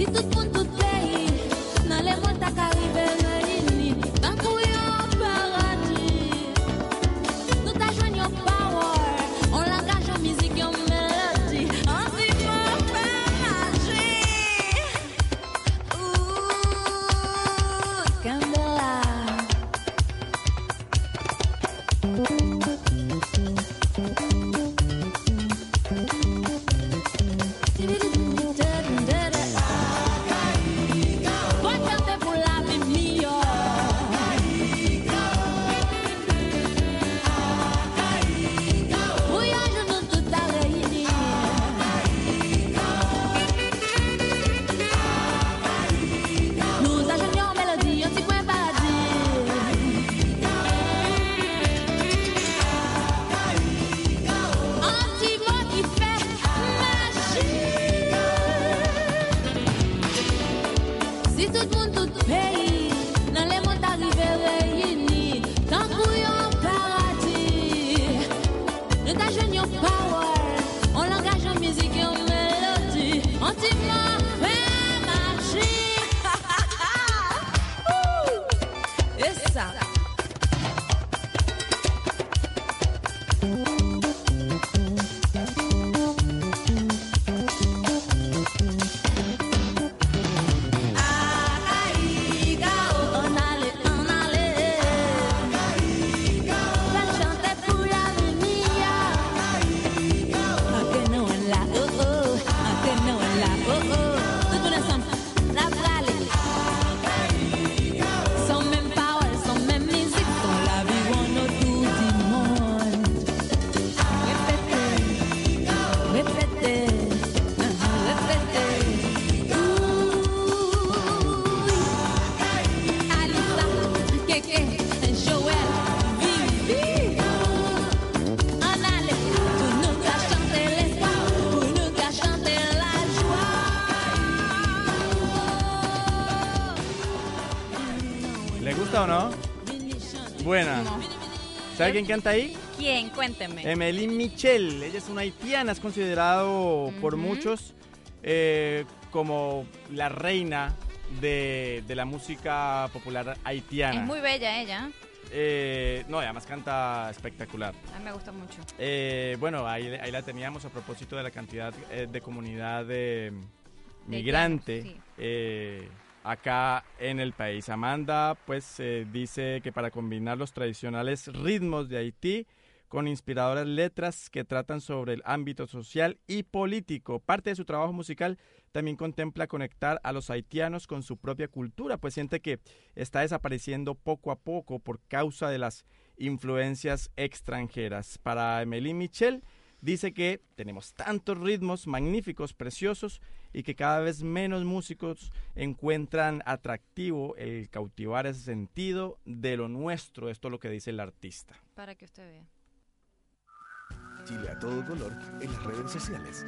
S12: Si tout le
S4: ¿Sabe quién canta ahí?
S1: ¿Quién? Cuénteme.
S4: Emily Michel. Ella es una haitiana, es considerado por muchos eh, como la reina de, de la música popular haitiana.
S1: Es muy bella ella.
S4: Eh, no, además canta espectacular.
S1: A mí me gusta mucho.
S4: Eh, bueno, ahí, ahí la teníamos a propósito de la cantidad eh, de comunidad de
S1: De
S4: migrante
S1: haitianos, sí.
S4: Acá en el país. Amanda, pues, dice que para combinar los tradicionales ritmos de Haití con inspiradoras letras que tratan sobre el ámbito social y político. Parte de su trabajo musical también contempla conectar a los haitianos con su propia cultura, pues siente que está desapareciendo poco a poco por causa de las influencias extranjeras. Para Emily Michel, dice que tenemos tantos ritmos magníficos, preciosos, y que cada vez menos músicos encuentran atractivo el cautivar ese sentido de lo nuestro. Esto es lo que dice el artista.
S1: Para que usted vea.
S2: Chile a todo color en las redes sociales.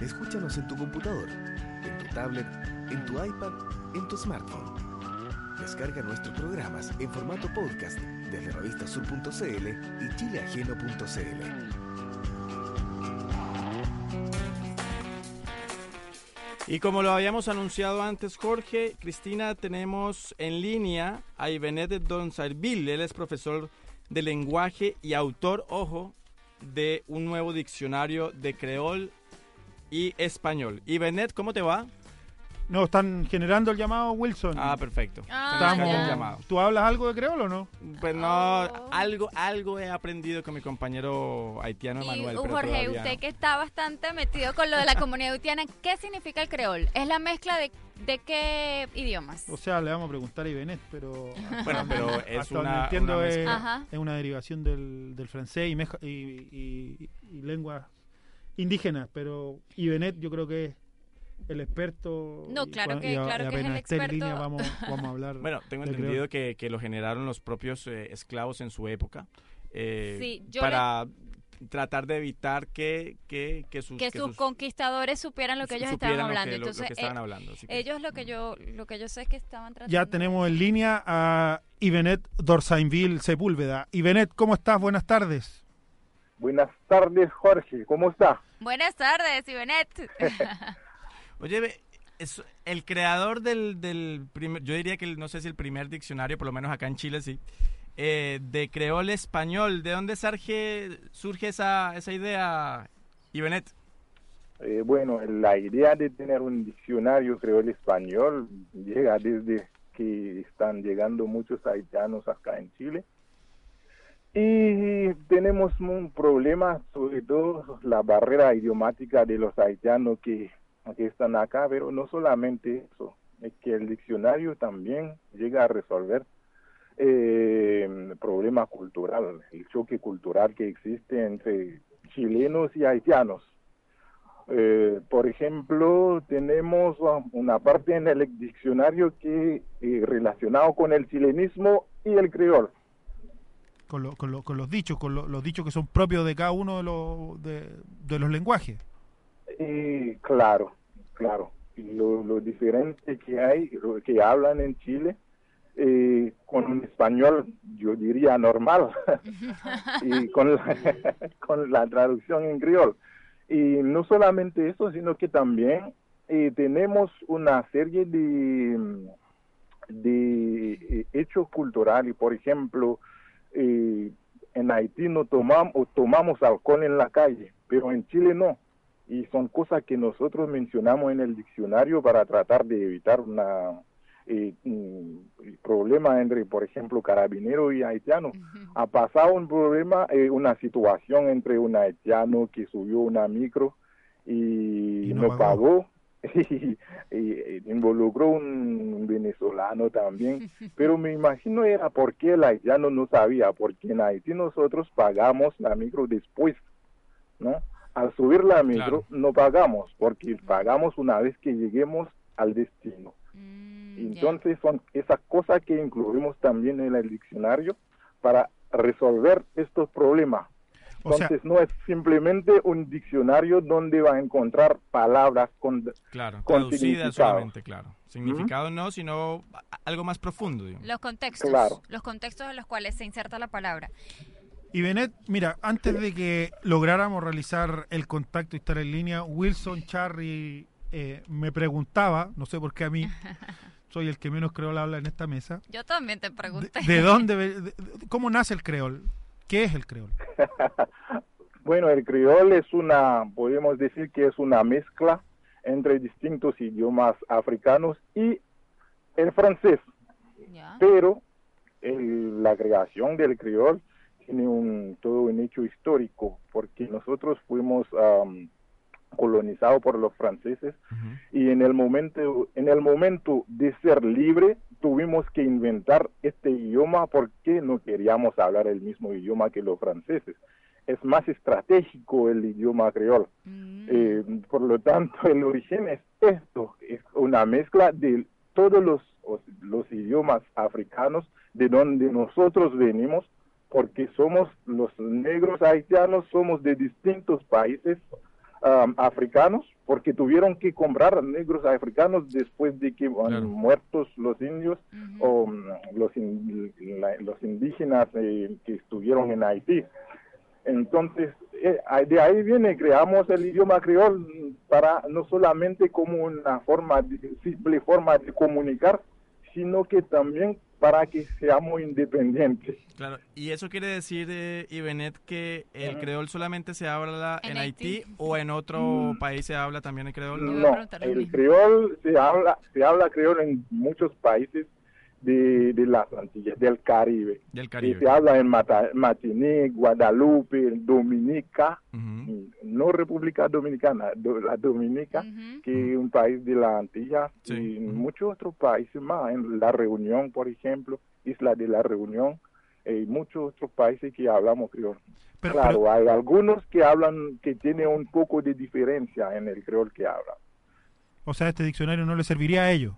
S2: Escúchanos en tu computador, en tu tablet, en tu iPad, en tu smartphone. Descarga nuestros programas en formato podcast desde revistasur.cl y chileajeno.cl.
S4: Y como lo habíamos anunciado antes, Jorge, Cristina, tenemos en línea a Ibenet Donzarville. Él es profesor de lenguaje y autor, ojo, de un nuevo diccionario de creol y español. Ibenet, ¿cómo te va?
S3: No, están generando el llamado Wilson.
S4: Ah, perfecto.
S1: Ah,
S3: Estamos-
S1: ya.
S4: el llamado.
S3: ¿Tú hablas algo de creol o no?
S4: Pues no,
S1: Oh.
S4: algo, algo he aprendido con mi compañero haitiano
S1: Y
S4: Manuel.
S1: uh,
S4: pero
S1: Jorge,
S4: todavía
S1: usted
S4: no.
S1: que está bastante metido con lo de la comunidad haitiana, ¿qué significa el creol? ¿Es la mezcla de, de qué idiomas?
S3: O sea, le vamos a preguntar a Ibenet, pero...
S4: Bueno, pero
S3: hasta
S4: es
S3: donde
S4: una,
S3: entiendo
S4: una
S3: es,
S4: mezcla.
S1: Ajá.
S3: es una derivación del, del francés y, meja- y, y- y lenguas indígenas, pero Ibenet yo creo que es el experto.
S1: No, claro que-
S3: y a-
S1: claro
S3: y
S1: que es el
S3: en
S1: experto.
S3: línea vamos, vamos a hablar.
S4: Bueno, tengo entendido que, que lo generaron los propios eh, esclavos en su época eh,
S1: Sí, yo
S4: para tratar de evitar que, que, que sus,
S1: que sus conquistadores supieran lo que ellos
S4: supieran
S1: estaban
S4: lo que-
S1: hablando.
S4: lo- lo que
S1: Entonces,
S4: estaban
S1: eh,
S4: hablando,
S1: ellos lo que yo lo que yo sé es que estaban tratando.
S3: Ya tenemos en línea a Ibenet Dorsainville Sepúlveda. Ibenet, ¿cómo estás? Buenas tardes.
S13: Buenas tardes, Jorge. ¿Cómo está?
S1: Buenas tardes, Ibenet.
S4: Oye, el creador del, del primer, yo diría que no sé si el primer diccionario, por lo menos acá en Chile sí, eh, de creol español. ¿De dónde surge, surge esa, esa idea, Ibenet?
S13: Eh, bueno, la idea de tener un diccionario creol español llega desde que están llegando muchos haitianos acá en Chile. Y tenemos un problema, sobre todo la barrera idiomática de los haitianos que, que están acá, pero no solamente eso, es que el diccionario también llega a resolver eh, problema cultural, el choque cultural que existe entre chilenos y haitianos. Eh, por ejemplo, tenemos uh, una parte en el diccionario que eh, relacionado con el chilenismo y el creol.
S3: Con, lo- con lo- con los dichos, con lo- los dichos que son propios de cada uno de los, de, de los lenguajes.
S13: Eh, claro, claro. Lo, lo diferente que hay, lo que hablan en Chile, eh, con un español, yo diría normal, y con la, traducción en criol. Y no solamente eso, sino que también eh, tenemos una serie de, eh, hechos culturales, por ejemplo, en Haití no tomamos, tomamos alcohol en la calle, pero en Chile no. Y son cosas que nosotros mencionamos en el diccionario para tratar de evitar una eh, un problema entre, por ejemplo, carabinero y haitiano. Ha pasado un problema, eh, una situación entre un haitiano que subió una micro y,
S3: Y no
S13: no,
S3: pagó.
S13: pagó. Y, y involucró un venezolano también, pero me imagino era porque el haitiano no sabía, porque en Haití nosotros pagamos la micro después, ¿no? Al subir la micro no pagamos, porque pagamos una vez que lleguemos al destino. Entonces son esas cosas que incluimos también en el diccionario para resolver estos problemas.
S3: O sea-
S13: Entonces no es simplemente un diccionario donde va a encontrar palabras con,
S4: Claro,
S13: con
S4: traducida
S13: significado.
S4: solamente, claro. Significado no, sino a- algo más profundo. digamos.
S1: Los contextos,
S13: Claro.
S1: los contextos en los cuales se inserta la palabra.
S3: Y Benet, mira, antes de que lográramos realizar el contacto y estar en línea, Wilson Charry eh, me preguntaba, no sé por qué a mí, soy el que menos creol habla en esta mesa,
S1: Yo también te pregunté.
S3: ¿de dónde, ve- de- de- cómo nace el creol? ¿Qué es el creol?
S13: Bueno, el criol es una, podemos decir que es una mezcla entre distintos idiomas africanos y el francés. Pero el- la creación del criol tiene un, todo un hecho histórico, porque nosotros fuimos am, colonizados por los franceses y en el momento en el momento de ser libre tuvimos que inventar este idioma porque no queríamos hablar el mismo idioma que los franceses. Es más estratégico el idioma creol. Eh, por lo tanto el origen es esto es una mezcla de todos los los idiomas africanos de donde nosotros venimos porque somos los negros haitianos somos de distintos países um, africanos porque tuvieron que comprar negros africanos después de que han muertos los indios o mm, los, in- la- los indígenas eh, que estuvieron en Haití. Entonces, eh, de ahí viene, creamos el idioma creol para no solamente como una forma, de- simple forma de comunicar, sino que también para que seamos independientes.
S4: Claro, y eso quiere decir, eh, Ibenet, que el creol solamente se habla en,
S1: En
S4: Haití,
S1: Haití.
S4: o en otro país se habla también el creol.
S13: No, el creol se habla, se habla creol en muchos países de, de las Antillas, del Caribe.
S4: Del
S13: Y
S4: Caribe.
S13: se habla en Mata- Martinique, Guadalupe, Dominica, no República Dominicana, do- la Dominica, que es un país de la Antilla, y muchos otros países más, en La Reunión, por ejemplo, Isla de la Reunión, y muchos otros países que hablamos creol.
S3: Pero-
S13: claro,
S3: pero-
S13: hay algunos que hablan, que tienen un poco de diferencia en el creol que hablan.
S3: O sea, este diccionario no le serviría a ellos.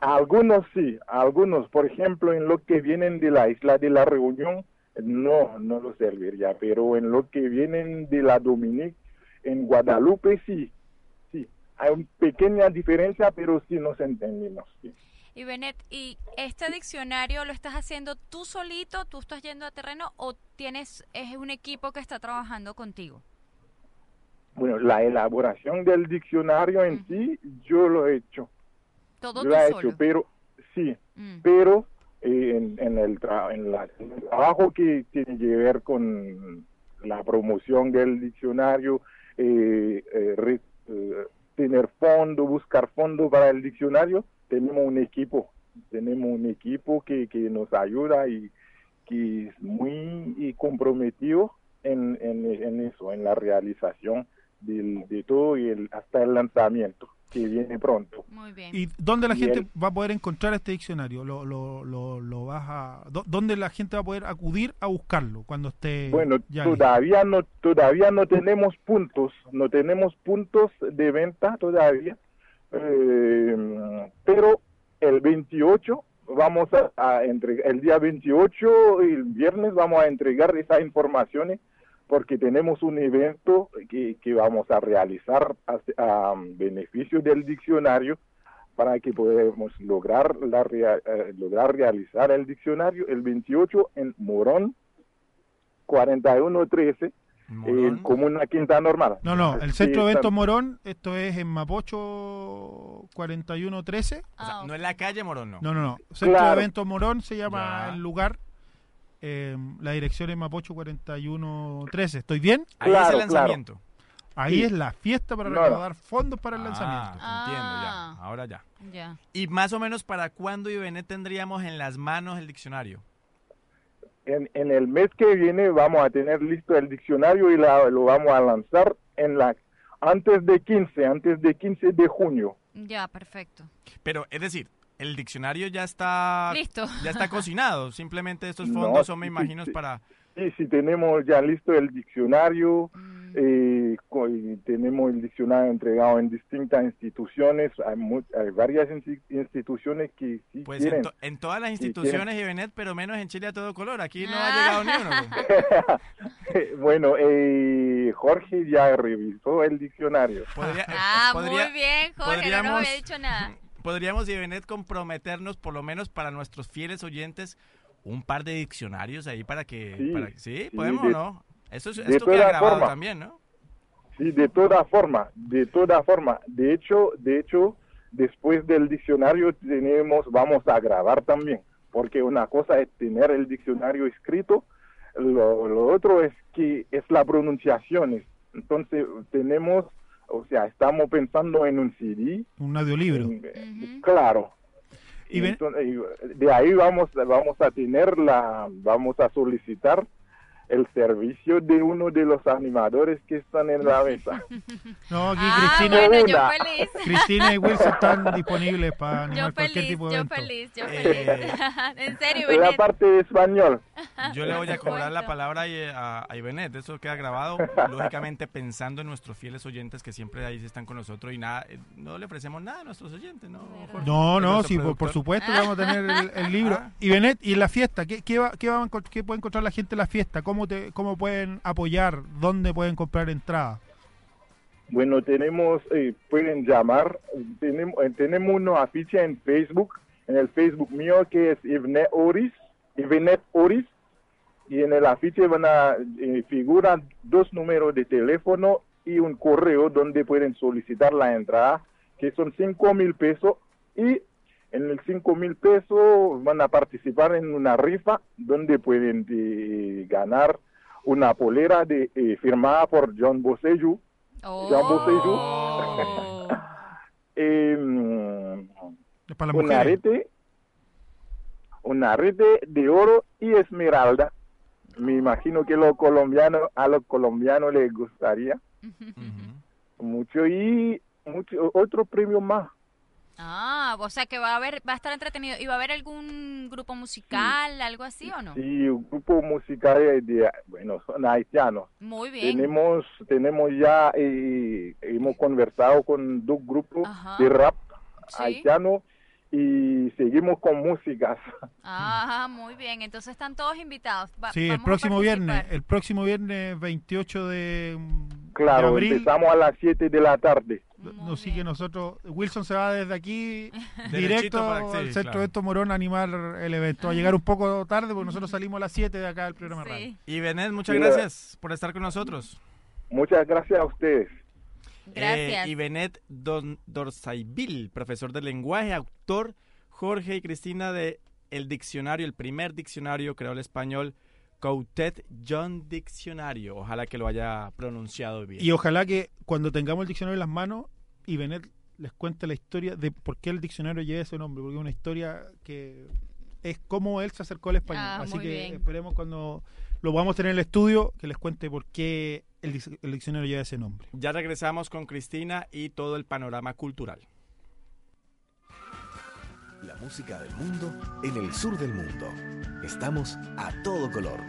S13: Algunos sí, algunos, por ejemplo, en lo que vienen de la isla de la Reunión, no, no lo serviría, pero en lo que vienen de la Dominique, en Guadalupe sí, sí, hay una pequeña diferencia, pero sí nos entendimos. sí.
S1: Y Benet, ¿y este diccionario lo estás haciendo tú solito, tú estás yendo a terreno o tienes es un equipo que está trabajando contigo?
S13: Bueno, la elaboración del diccionario en sí, yo lo he hecho.
S1: Todo
S13: yo
S1: tú
S13: la he
S1: solo.
S13: hecho, pero sí,
S1: Mm.
S13: pero eh, en, en el tra- en, la- en el trabajo que tiene que ver con la promoción del diccionario, eh, eh, re- eh, tener fondo, buscar fondo para el diccionario, tenemos un equipo, tenemos un equipo que, que nos ayuda y que es muy comprometido en, en, en eso, en la realización del, de todo y el, hasta el lanzamiento que viene pronto.
S1: Muy bien.
S3: ¿Y dónde la
S13: Y
S3: gente va a poder encontrar este diccionario? ¿Lo, lo, lo, lo vas a, dó- ¿Dónde la gente va a poder acudir a buscarlo cuando esté
S13: Bueno,
S3: ya listo?
S13: todavía no todavía no tenemos puntos, no tenemos puntos de venta todavía, eh, pero el 28 vamos a, a entregar, el día 28 y el viernes vamos a entregar esas informaciones porque tenemos un evento que, que vamos a realizar a, a beneficio del diccionario para que podamos lograr, la rea- eh, lograr realizar el diccionario el 28 en Morón 4113 en Comuna Quinta Normal.
S3: No, no, el
S13: Sí,
S3: Centro de
S13: está-
S3: Eventos Morón, esto es en Mapocho 4113.
S4: O sea, no es la calle Morón, no.
S3: No, no, no. Centro
S13: Claro.
S3: de Eventos Morón se llama
S4: Ya.
S3: el lugar. Eh, la dirección es Mapocho 4113. ¿Estoy bien?
S4: Ahí es el lanzamiento.
S3: Ahí
S13: Sí.
S3: es la fiesta para
S13: no.
S3: recaudar fondos para el lanzamiento.
S4: Ah, entiendo ya. Ahora ya.
S1: Ya.
S4: ¿Y más o menos para cuándo, Ibenet, tendríamos en las manos el diccionario?
S13: En, en el mes que viene vamos a tener listo el diccionario y la- lo vamos a lanzar en la antes de 15, antes de 15 de junio.
S1: Ya, perfecto.
S4: Pero, es decir, el diccionario ya está...
S1: Listo.
S4: Ya está cocinado. Simplemente estos
S13: No,
S4: fondos son, me
S13: sí,
S4: imagino,
S13: sí.
S4: para...
S13: Sí, sí, tenemos ya listo el diccionario,
S1: Mm.
S13: eh, y tenemos el diccionario entregado en distintas instituciones, hay, mu- hay varias insti- instituciones que sí
S4: Pues en, to- en todas las instituciones, Ibenet, pero menos en Chile a todo color. Aquí no ha llegado ni uno.
S13: bueno, eh, Jorge ya revisó el diccionario.
S4: Podría-
S1: Ah,
S4: podría-
S1: muy bien, Jorge, no nos había dicho nada.
S4: Podríamos, Ibenet, comprometernos, por lo menos para nuestros fieles oyentes, un par de diccionarios ahí para que...
S13: Sí,
S4: para- ¿Sí? ¿Podemos
S13: de-
S4: no? Eso, es- esto queda grabado
S13: formas.
S4: también, ¿no?
S13: Sí, de toda forma, de toda forma. De hecho, de hecho, después del diccionario tenemos, vamos a grabar también, porque una cosa es tener el diccionario escrito, lo, lo otro es que es la pronunciación. Entonces tenemos, o sea, estamos pensando en un CD,
S3: Un audiolibro.
S13: en- claro.
S3: Y ven-
S13: Entonces, y de ahí vamos, vamos a tener la, vamos a solicitar el servicio de uno de los animadores que están en la mesa.
S3: No, aquí
S1: Ah,
S3: Cristina,
S1: bueno, yo feliz.
S3: Cristina y Wilson están disponibles para
S1: Yo
S3: animar cualquier
S1: feliz,
S3: tipo de
S1: yo
S3: evento.
S1: feliz, yo
S4: Eh,
S1: feliz. en serio,
S13: La
S1: Benet.
S13: parte de español.
S4: Yo le voy a cobrar la palabra a, a, a Ibenet, eso queda grabado, lógicamente pensando en nuestros fieles oyentes que siempre ahí están con nosotros y nada, eh, no le ofrecemos nada a nuestros oyentes, ¿no? Jorge?
S3: No, no, sí, por, por supuesto que vamos a tener el, el libro.
S4: Ah.
S3: Y Benet, y en la fiesta, ¿qué, qué, va, qué, va qué puede encontrar la gente en la fiesta? ¿Cómo, ¿Cómo pueden apoyar? ¿Dónde pueden comprar entradas?
S13: Bueno, tenemos, eh, pueden llamar, tenemos, eh, tenemos una afiche en Facebook, en el Facebook mío que es Ivnet Oris, Ivnet Oris, y en el afiche van a eh, figuran dos números de teléfono y un correo donde pueden solicitar la entrada, que son cinco mil pesos, y en el cinco mil pesos van a participar en una rifa donde pueden eh, ganar una polera de, eh, firmada por John Boseju, Boseju.
S1: Oh.
S13: Em,
S3: Es para las
S13: un arete, un arete de oro y esmeralda. Me imagino que los colombianos, a los colombianos les gustaría mucho y mucho otro premio más.
S1: Ah, o sea que va a haber, va a estar entretenido. ¿Y va a haber algún grupo musical, algo así o no?
S13: Y un grupo musical de, de- bueno, son haitianos.
S1: Muy bien.
S13: Tenemos, tenemos ya, eh, hemos conversado con dos grupos
S1: Ajá.
S13: de rap
S1: Sí.
S13: haitiano y seguimos con músicas.
S1: Ah, muy bien. Entonces están todos invitados. Va-
S3: Sí, el próximo viernes, el próximo viernes 28 de, mm,
S13: Claro,
S3: de abril.
S13: empezamos a las 7 de la tarde.
S3: Nos sigue nosotros. Wilson se va desde aquí directo
S4: para- sí,
S3: al Centro
S4: claro.
S3: de Esto Morón a animar el evento. Va a llegar un poco tarde porque nosotros salimos a las 7 de acá del programa radio.
S4: Ibenet, muchas
S13: Sí,
S4: gracias por estar con nosotros.
S13: Muchas gracias a ustedes.
S1: Gracias.
S4: Eh, Ibenet Don Dorsaibil, profesor de lenguaje, autor Jorge y Cristina de El Diccionario, el primer diccionario creado español, Coutet John Diccionario. Ojalá que lo haya pronunciado bien.
S3: Y ojalá que cuando tengamos el diccionario en las manos, y Benet les cuente la historia de por qué el diccionario lleva ese nombre, porque es una historia que es cómo él se acercó al español.
S1: Ah,
S3: Así
S1: muy
S3: que
S1: bien.
S3: esperemos cuando lo podamos tener en el estudio, que les cuente por qué el, el diccionario lleva ese nombre.
S4: Ya regresamos con Cristina y todo el panorama cultural.
S2: La música del mundo en el sur del mundo. Estamos a todo color.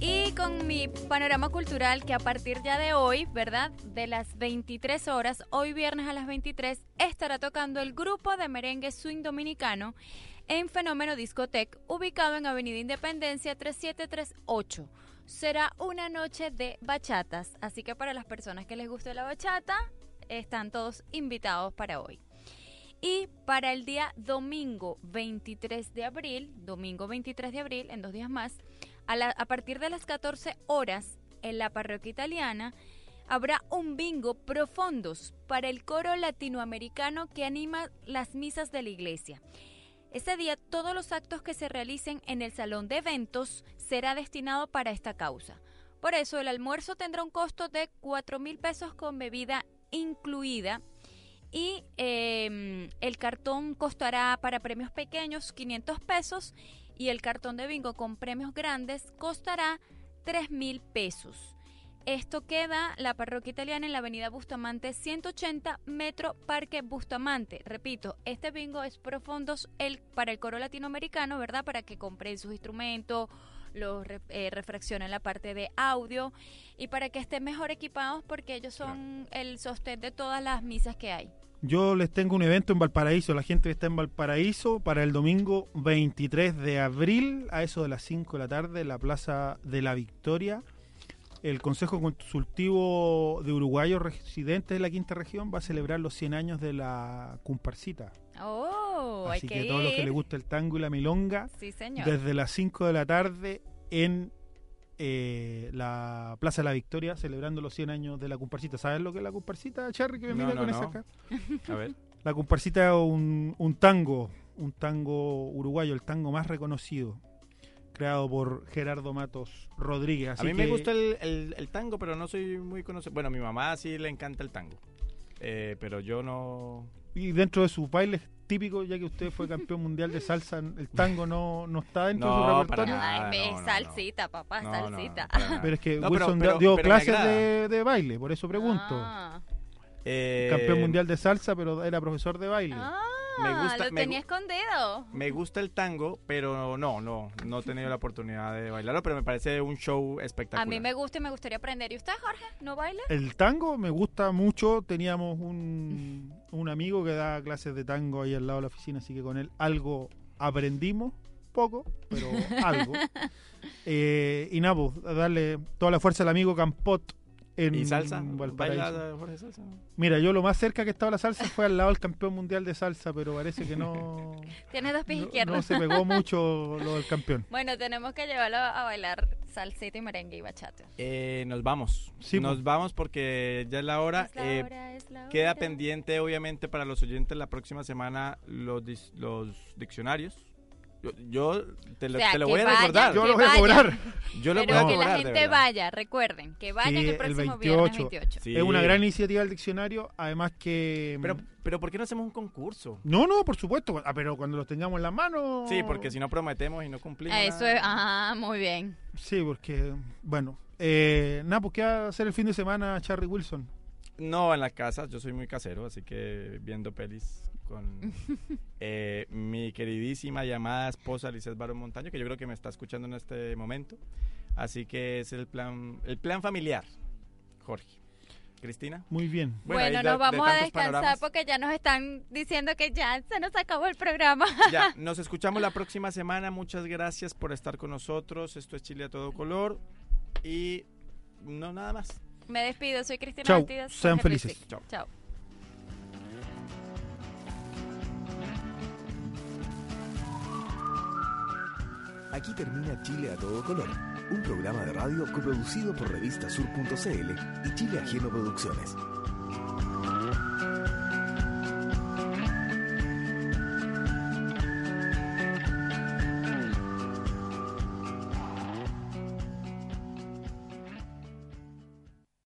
S1: Y con mi panorama cultural que a partir ya de hoy, ¿verdad? De las 23 horas, hoy viernes a las 23, estará tocando el grupo de merengue swing dominicano en Fenómeno Discotec, ubicado en Avenida Independencia 3738. Será una noche de bachatas, así que para las personas que les guste la bachata, están todos invitados para hoy. Y para el día domingo 23 de abril, domingo 23 de abril, en dos días más, a, partir de las 14 horas, en la parroquia italiana, habrá un bingo profundos para el coro latinoamericano que anima las misas de la iglesia. Ese día todos los actos que se realicen en el salón de eventos será destinado para esta causa. Por eso el almuerzo tendrá un costo de 4 mil pesos con bebida incluida y eh, el cartón costará para premios pequeños 500 pesos y el cartón de bingo con premios grandes costará 3 mil pesos. Esto queda la parroquia italiana en la avenida Bustamante 180 Metro Parque Bustamante. Repito, este bingo es profundos el, para el coro latinoamericano, ¿verdad? Para que compren sus instrumentos, los re- eh, refraccionen la parte de audio y para que estén mejor equipados porque ellos son el sostén de todas las misas que hay.
S3: Yo les tengo un evento en Valparaíso, la gente que está en Valparaíso, para el domingo 23 de abril, a eso de las 5 de la tarde, en la Plaza de la Victoria. El Consejo Consultivo de Uruguayos residentes de la quinta región va a celebrar los 100 años de la comparsita.
S1: Oh, hay
S3: Así
S1: que,
S3: que, todos los que les gusta el tango y la milonga,
S1: Sí, señor.
S3: desde las 5 de la tarde en eh, la Plaza de la Victoria, celebrando los 100 años de la comparsita. ¿Sabes lo que es la comparsita, Charry, que me
S4: No,
S3: mira
S4: no,
S3: con
S4: no.
S3: esa cara?
S4: A ver.
S3: La comparsita es un, un tango, un tango uruguayo, el tango más reconocido, creado por Gerardo Matos Rodríguez.
S4: A mí me gusta el, el- el tango, pero no soy muy conocido. Bueno, a mi mamá sí le encanta el tango. Eh, pero yo no.
S3: Y dentro de sus bailes típicos, ya que usted fue campeón mundial de salsa, el tango no, no está dentro
S4: No,
S3: de su
S4: para
S3: repertorio.
S4: nada.
S1: Ay,
S4: no, no,
S1: salsita, papá, salsita.
S3: Pero es que
S4: pero-
S3: Wilson
S4: pero-
S3: dio
S4: pero
S3: clases de, de baile, por eso pregunto.
S1: Ah.
S4: Eh,
S3: Campeón mundial de salsa, pero era profesor de baile.
S1: Ah,
S4: Me gusta-
S1: lo tenía escondido.
S4: Me gusta el tango, pero no, no, no he tenido la oportunidad de bailarlo, pero me parece un show espectacular.
S1: A mí me gusta y me gustaría aprender. ¿Y usted, Jorge, no baila?
S3: El tango me gusta mucho. Teníamos un, un amigo que da clases de tango ahí al lado de la oficina, así que con él algo aprendimos, poco, pero algo. Eh, y nada, pues, darle toda la fuerza al amigo Campot en
S4: ¿Y salsa?
S3: Valparaíso.
S4: ¿Baila Jorge salsa?
S3: Mira, yo lo más cerca que estaba la salsa fue al lado del campeón mundial de salsa, pero parece que no,
S1: Tienes dos pies
S3: no,
S1: izquierdos.
S3: no se pegó mucho lo del campeón.
S1: Bueno, tenemos que llevarlo a bailar salsita y merengue y bachata.
S4: Eh, nos vamos.
S3: Sí,
S4: nos
S3: pues.
S4: vamos porque ya es la hora.
S1: Es la
S4: Eh,
S1: hora, es la
S4: Queda
S1: hora.
S4: pendiente, obviamente, para los oyentes la próxima semana los, dis- los diccionarios. Yo, yo te lo,
S1: O sea,
S4: te lo
S1: que
S4: voy a
S1: vayan,
S4: recordar.
S3: Yo
S1: que
S3: lo voy a cobrar.
S4: Yo lo voy a
S1: que
S4: cobrar,
S1: la
S4: de
S1: gente vaya, recuerden, que vayan
S3: Sí,
S1: el
S3: el
S1: próximo viernes
S3: 28.
S1: 28.
S4: Sí.
S3: Es una gran iniciativa del diccionario, además que...
S4: Pero, pero ¿por qué no hacemos un concurso?
S3: No, no, por supuesto, ah, pero cuando los tengamos en las manos...
S4: Sí, porque si no prometemos y no cumplimos.
S1: Ah, Eso es, ah, muy bien.
S3: Sí, porque, bueno, eh, nada, pues ¿qué va a hacer el fin de semana Charlie Wilson?
S4: No, en la casa, yo soy muy casero, así que viendo pelis con eh, mi queridísima llamada esposa Lizeth Barón Montaño, que yo creo que me está escuchando en este momento. Así que es el plan, el plan familiar, Jorge. Cristina.
S3: Muy bien.
S1: Bueno, nos
S4: de
S1: vamos a descansar
S4: panoramas.
S1: porque ya nos están diciendo que ya se nos acabó el programa.
S4: Ya, nos escuchamos la próxima semana. Muchas gracias por estar con nosotros. Esto es Chile a todo color. Y no nada más.
S1: Me despido, soy Cristina
S3: Chau,
S1: Bastidas.
S3: sean felices.
S1: Chao.
S2: Aquí termina Chile a todo color, un programa de radio coproducido por revistasur.cl y Chile Ajeno Producciones.